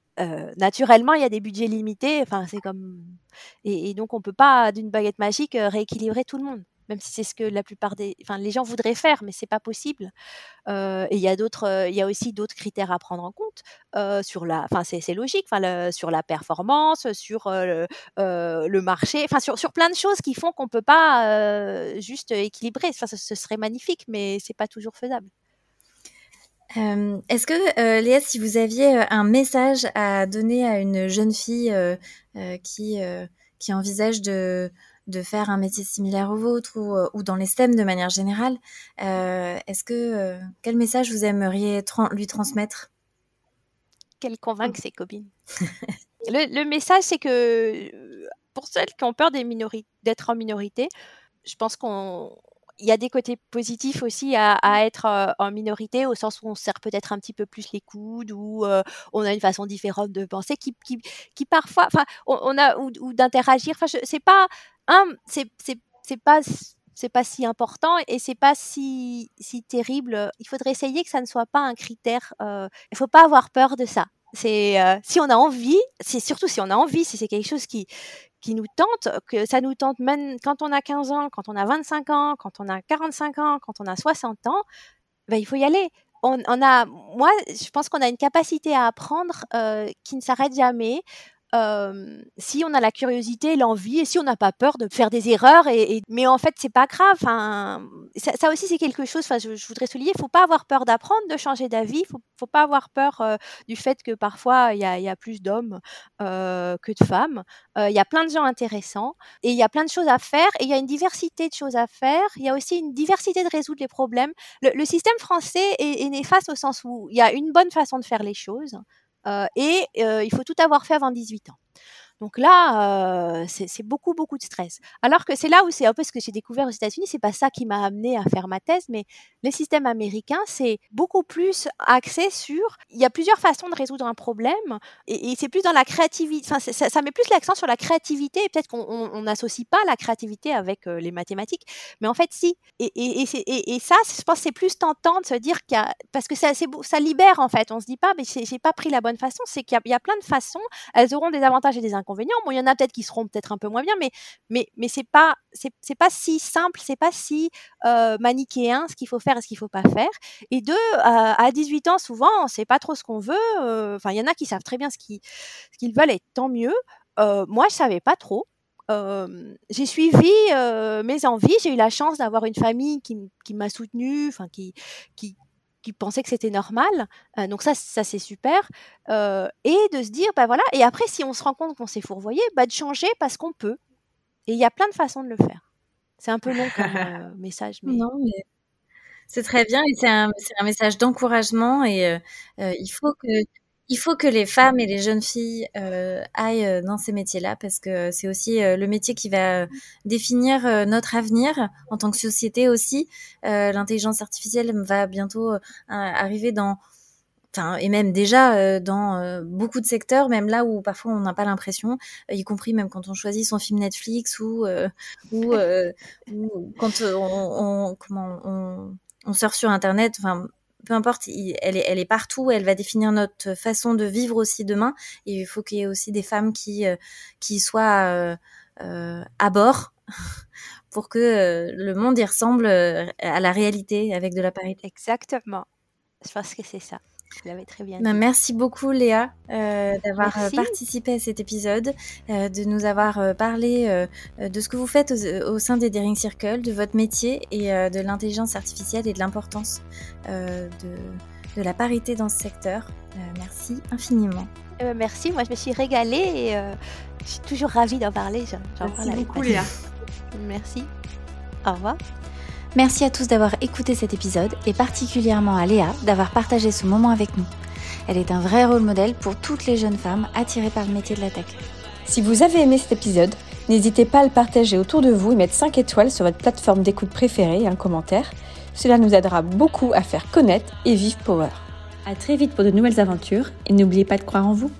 naturellement, il y a des budgets limités. Enfin, c'est comme et, donc on peut pas d'une baguette magique rééquilibrer tout le monde, même si c'est ce que la plupart des, enfin, les gens voudraient faire, mais c'est pas possible. Et il y a d'autres, il y a aussi d'autres critères à prendre en compte sur la, enfin, c'est logique, enfin, sur la performance, sur le, le, marché, enfin, sur, sur plein de choses qui font qu'on peut pas juste équilibrer. Enfin, ce, ce serait magnifique, mais c'est pas toujours faisable.
Euh, Est-ce que, euh, Léa, si vous aviez euh, un message à donner à une jeune fille euh, euh qui, qui envisage de, de faire un métier similaire au vôtre ou, ou dans les STEM de manière générale, est-ce que quel message vous aimeriez tra lui transmettre?
Qu'elle convainque ses copines. le, le, message, c'est que pour celles qui ont peur d'être en minorité, je pense qu'on il y a des côtés positifs aussi à, à être euh, en minorité, au sens où on serre peut-être un petit peu plus les coudes, ou euh, on a une façon différente de penser, qui, qui, qui parfois, enfin, on, on, a ou, ou d'interagir. Enfin, c'est pas un, c'est c'est pas c'est pas si important et c'est pas si si terrible. Il faudrait essayer que ça ne soit pas un critère. Euh, il faut pas avoir peur de ça. C'est euh, si on a envie, c'est surtout si on a envie, si c'est quelque chose qui qui nous tente, que ça nous tente même quand on a 15 ans, quand on a 25 ans, quand on a 45 ans, quand on a 60 ans, ben, il faut y aller. On, a, moi, je pense qu'on a une capacité à apprendre euh, qui ne s'arrête jamais euh, si on a la curiosité, l'envie, et si on n'a pas peur de faire des erreurs, et, mais en fait c'est pas grave. Enfin, ça, aussi c'est quelque chose. Enfin, je, voudrais souligner, faut pas avoir peur d'apprendre, de changer d'avis. Faut, faut pas avoir peur euh, du fait que parfois il y a, plus d'hommes euh, que de femmes. Il y a plein de gens intéressants et il y a plein de choses à faire. Et il y a une diversité de choses à faire. Il y a aussi une diversité de résoudre les problèmes. Le, le système français est, est néfaste au sens où il y a une bonne façon de faire les choses. Euh, et euh, il faut tout avoir fait avant 18 ans. Donc là, c'est beaucoup, beaucoup de stress. Alors que c'est là où c'est un peu ce que j'ai découvert aux États-Unis. C'est pas ça qui m'a amené à faire ma thèse, mais les systèmes américains, c'est beaucoup plus axé sur. Il y a plusieurs façons de résoudre un problème, et, c'est plus dans la créativité. Ça, met plus l'accent sur la créativité. Et peut-être qu'on n'associe pas la créativité avec les mathématiques, mais en fait, si. Et, ça, je pense, c'est plus tentant de se dire qu'il y a, parce que ça, libère en fait. On se dit pas, mais j'ai pas pris la bonne façon. C'est qu'il y, a plein de façons. Elles auront des avantages et des inconvénients. Bon, il y en a peut-être qui seront peut-être un peu moins bien, mais mais mais c'est pas pas si simple, c'est pas si euh, manichéen ce qu'il faut faire et ce qu'il faut pas faire. Et deux, à 18 ans, souvent, on sait pas trop ce qu'on veut. Euh, enfin, il y en a qui savent très bien ce qu'ils veulent, et tant mieux. Euh, moi, je savais pas trop. j'ai suivi mes envies. J'ai eu la chance d'avoir une famille qui, qui m'a soutenue, qui, qui pensaient que c'était normal. donc ça, ça c'est super. et de se dire, bah voilà. Et après, si on se rend compte qu'on s'est fourvoyé, bah de changer parce qu'on peut. Et il y a plein de façons de le faire. C'est un peu long comme message, mais.
Non, mais c'est très bien et c'est un, un, message d'encouragement et il faut que il faut que les femmes et les jeunes filles euh, aillent euh, dans ces métiers-là parce que c'est aussi euh, le métier qui va définir notre avenir en tant que société aussi. L'intelligence artificielle va bientôt arriver dans, enfin et même déjà dans beaucoup de secteurs, même là où parfois on n'a pas l'impression, y compris même quand on choisit son film Netflix ou ou, quand on, on, on sort sur internet. Enfin peu importe, elle, est, partout, elle va définir notre façon de vivre aussi demain. Il faut qu'il y ait aussi des femmes qui, euh, qui soient euh, euh, à bord pour que le monde y ressemble à la réalité avec de la parité.
Exactement. Je pense que c'est ça. Vous très bien
bah, merci beaucoup Léa euh, d'avoir euh, participé à cet épisode, euh, de nous avoir parlé de ce que vous faites au, sein des Daring Circle, de votre métier et de l'intelligence artificielle et de l'importance de, de, la parité dans ce secteur. merci infiniment.
Eh ben, merci, moi je me suis régalée et je suis toujours ravie d'en parler.
merci beaucoup Léa.
merci. Au revoir.
Merci à tous d'avoir écouté cet épisode et particulièrement à Léa d'avoir partagé ce moment avec nous. Elle est un vrai rôle modèle pour toutes les jeunes femmes attirées par le métier de la tech. Si vous avez aimé cet épisode, n'hésitez pas à le partager autour de vous et mettre 5 étoiles sur votre plateforme d'écoute préférée et un commentaire. Cela nous aidera beaucoup à faire connaître et vivre Power. À très vite pour de nouvelles aventures et n'oubliez pas de croire en vous.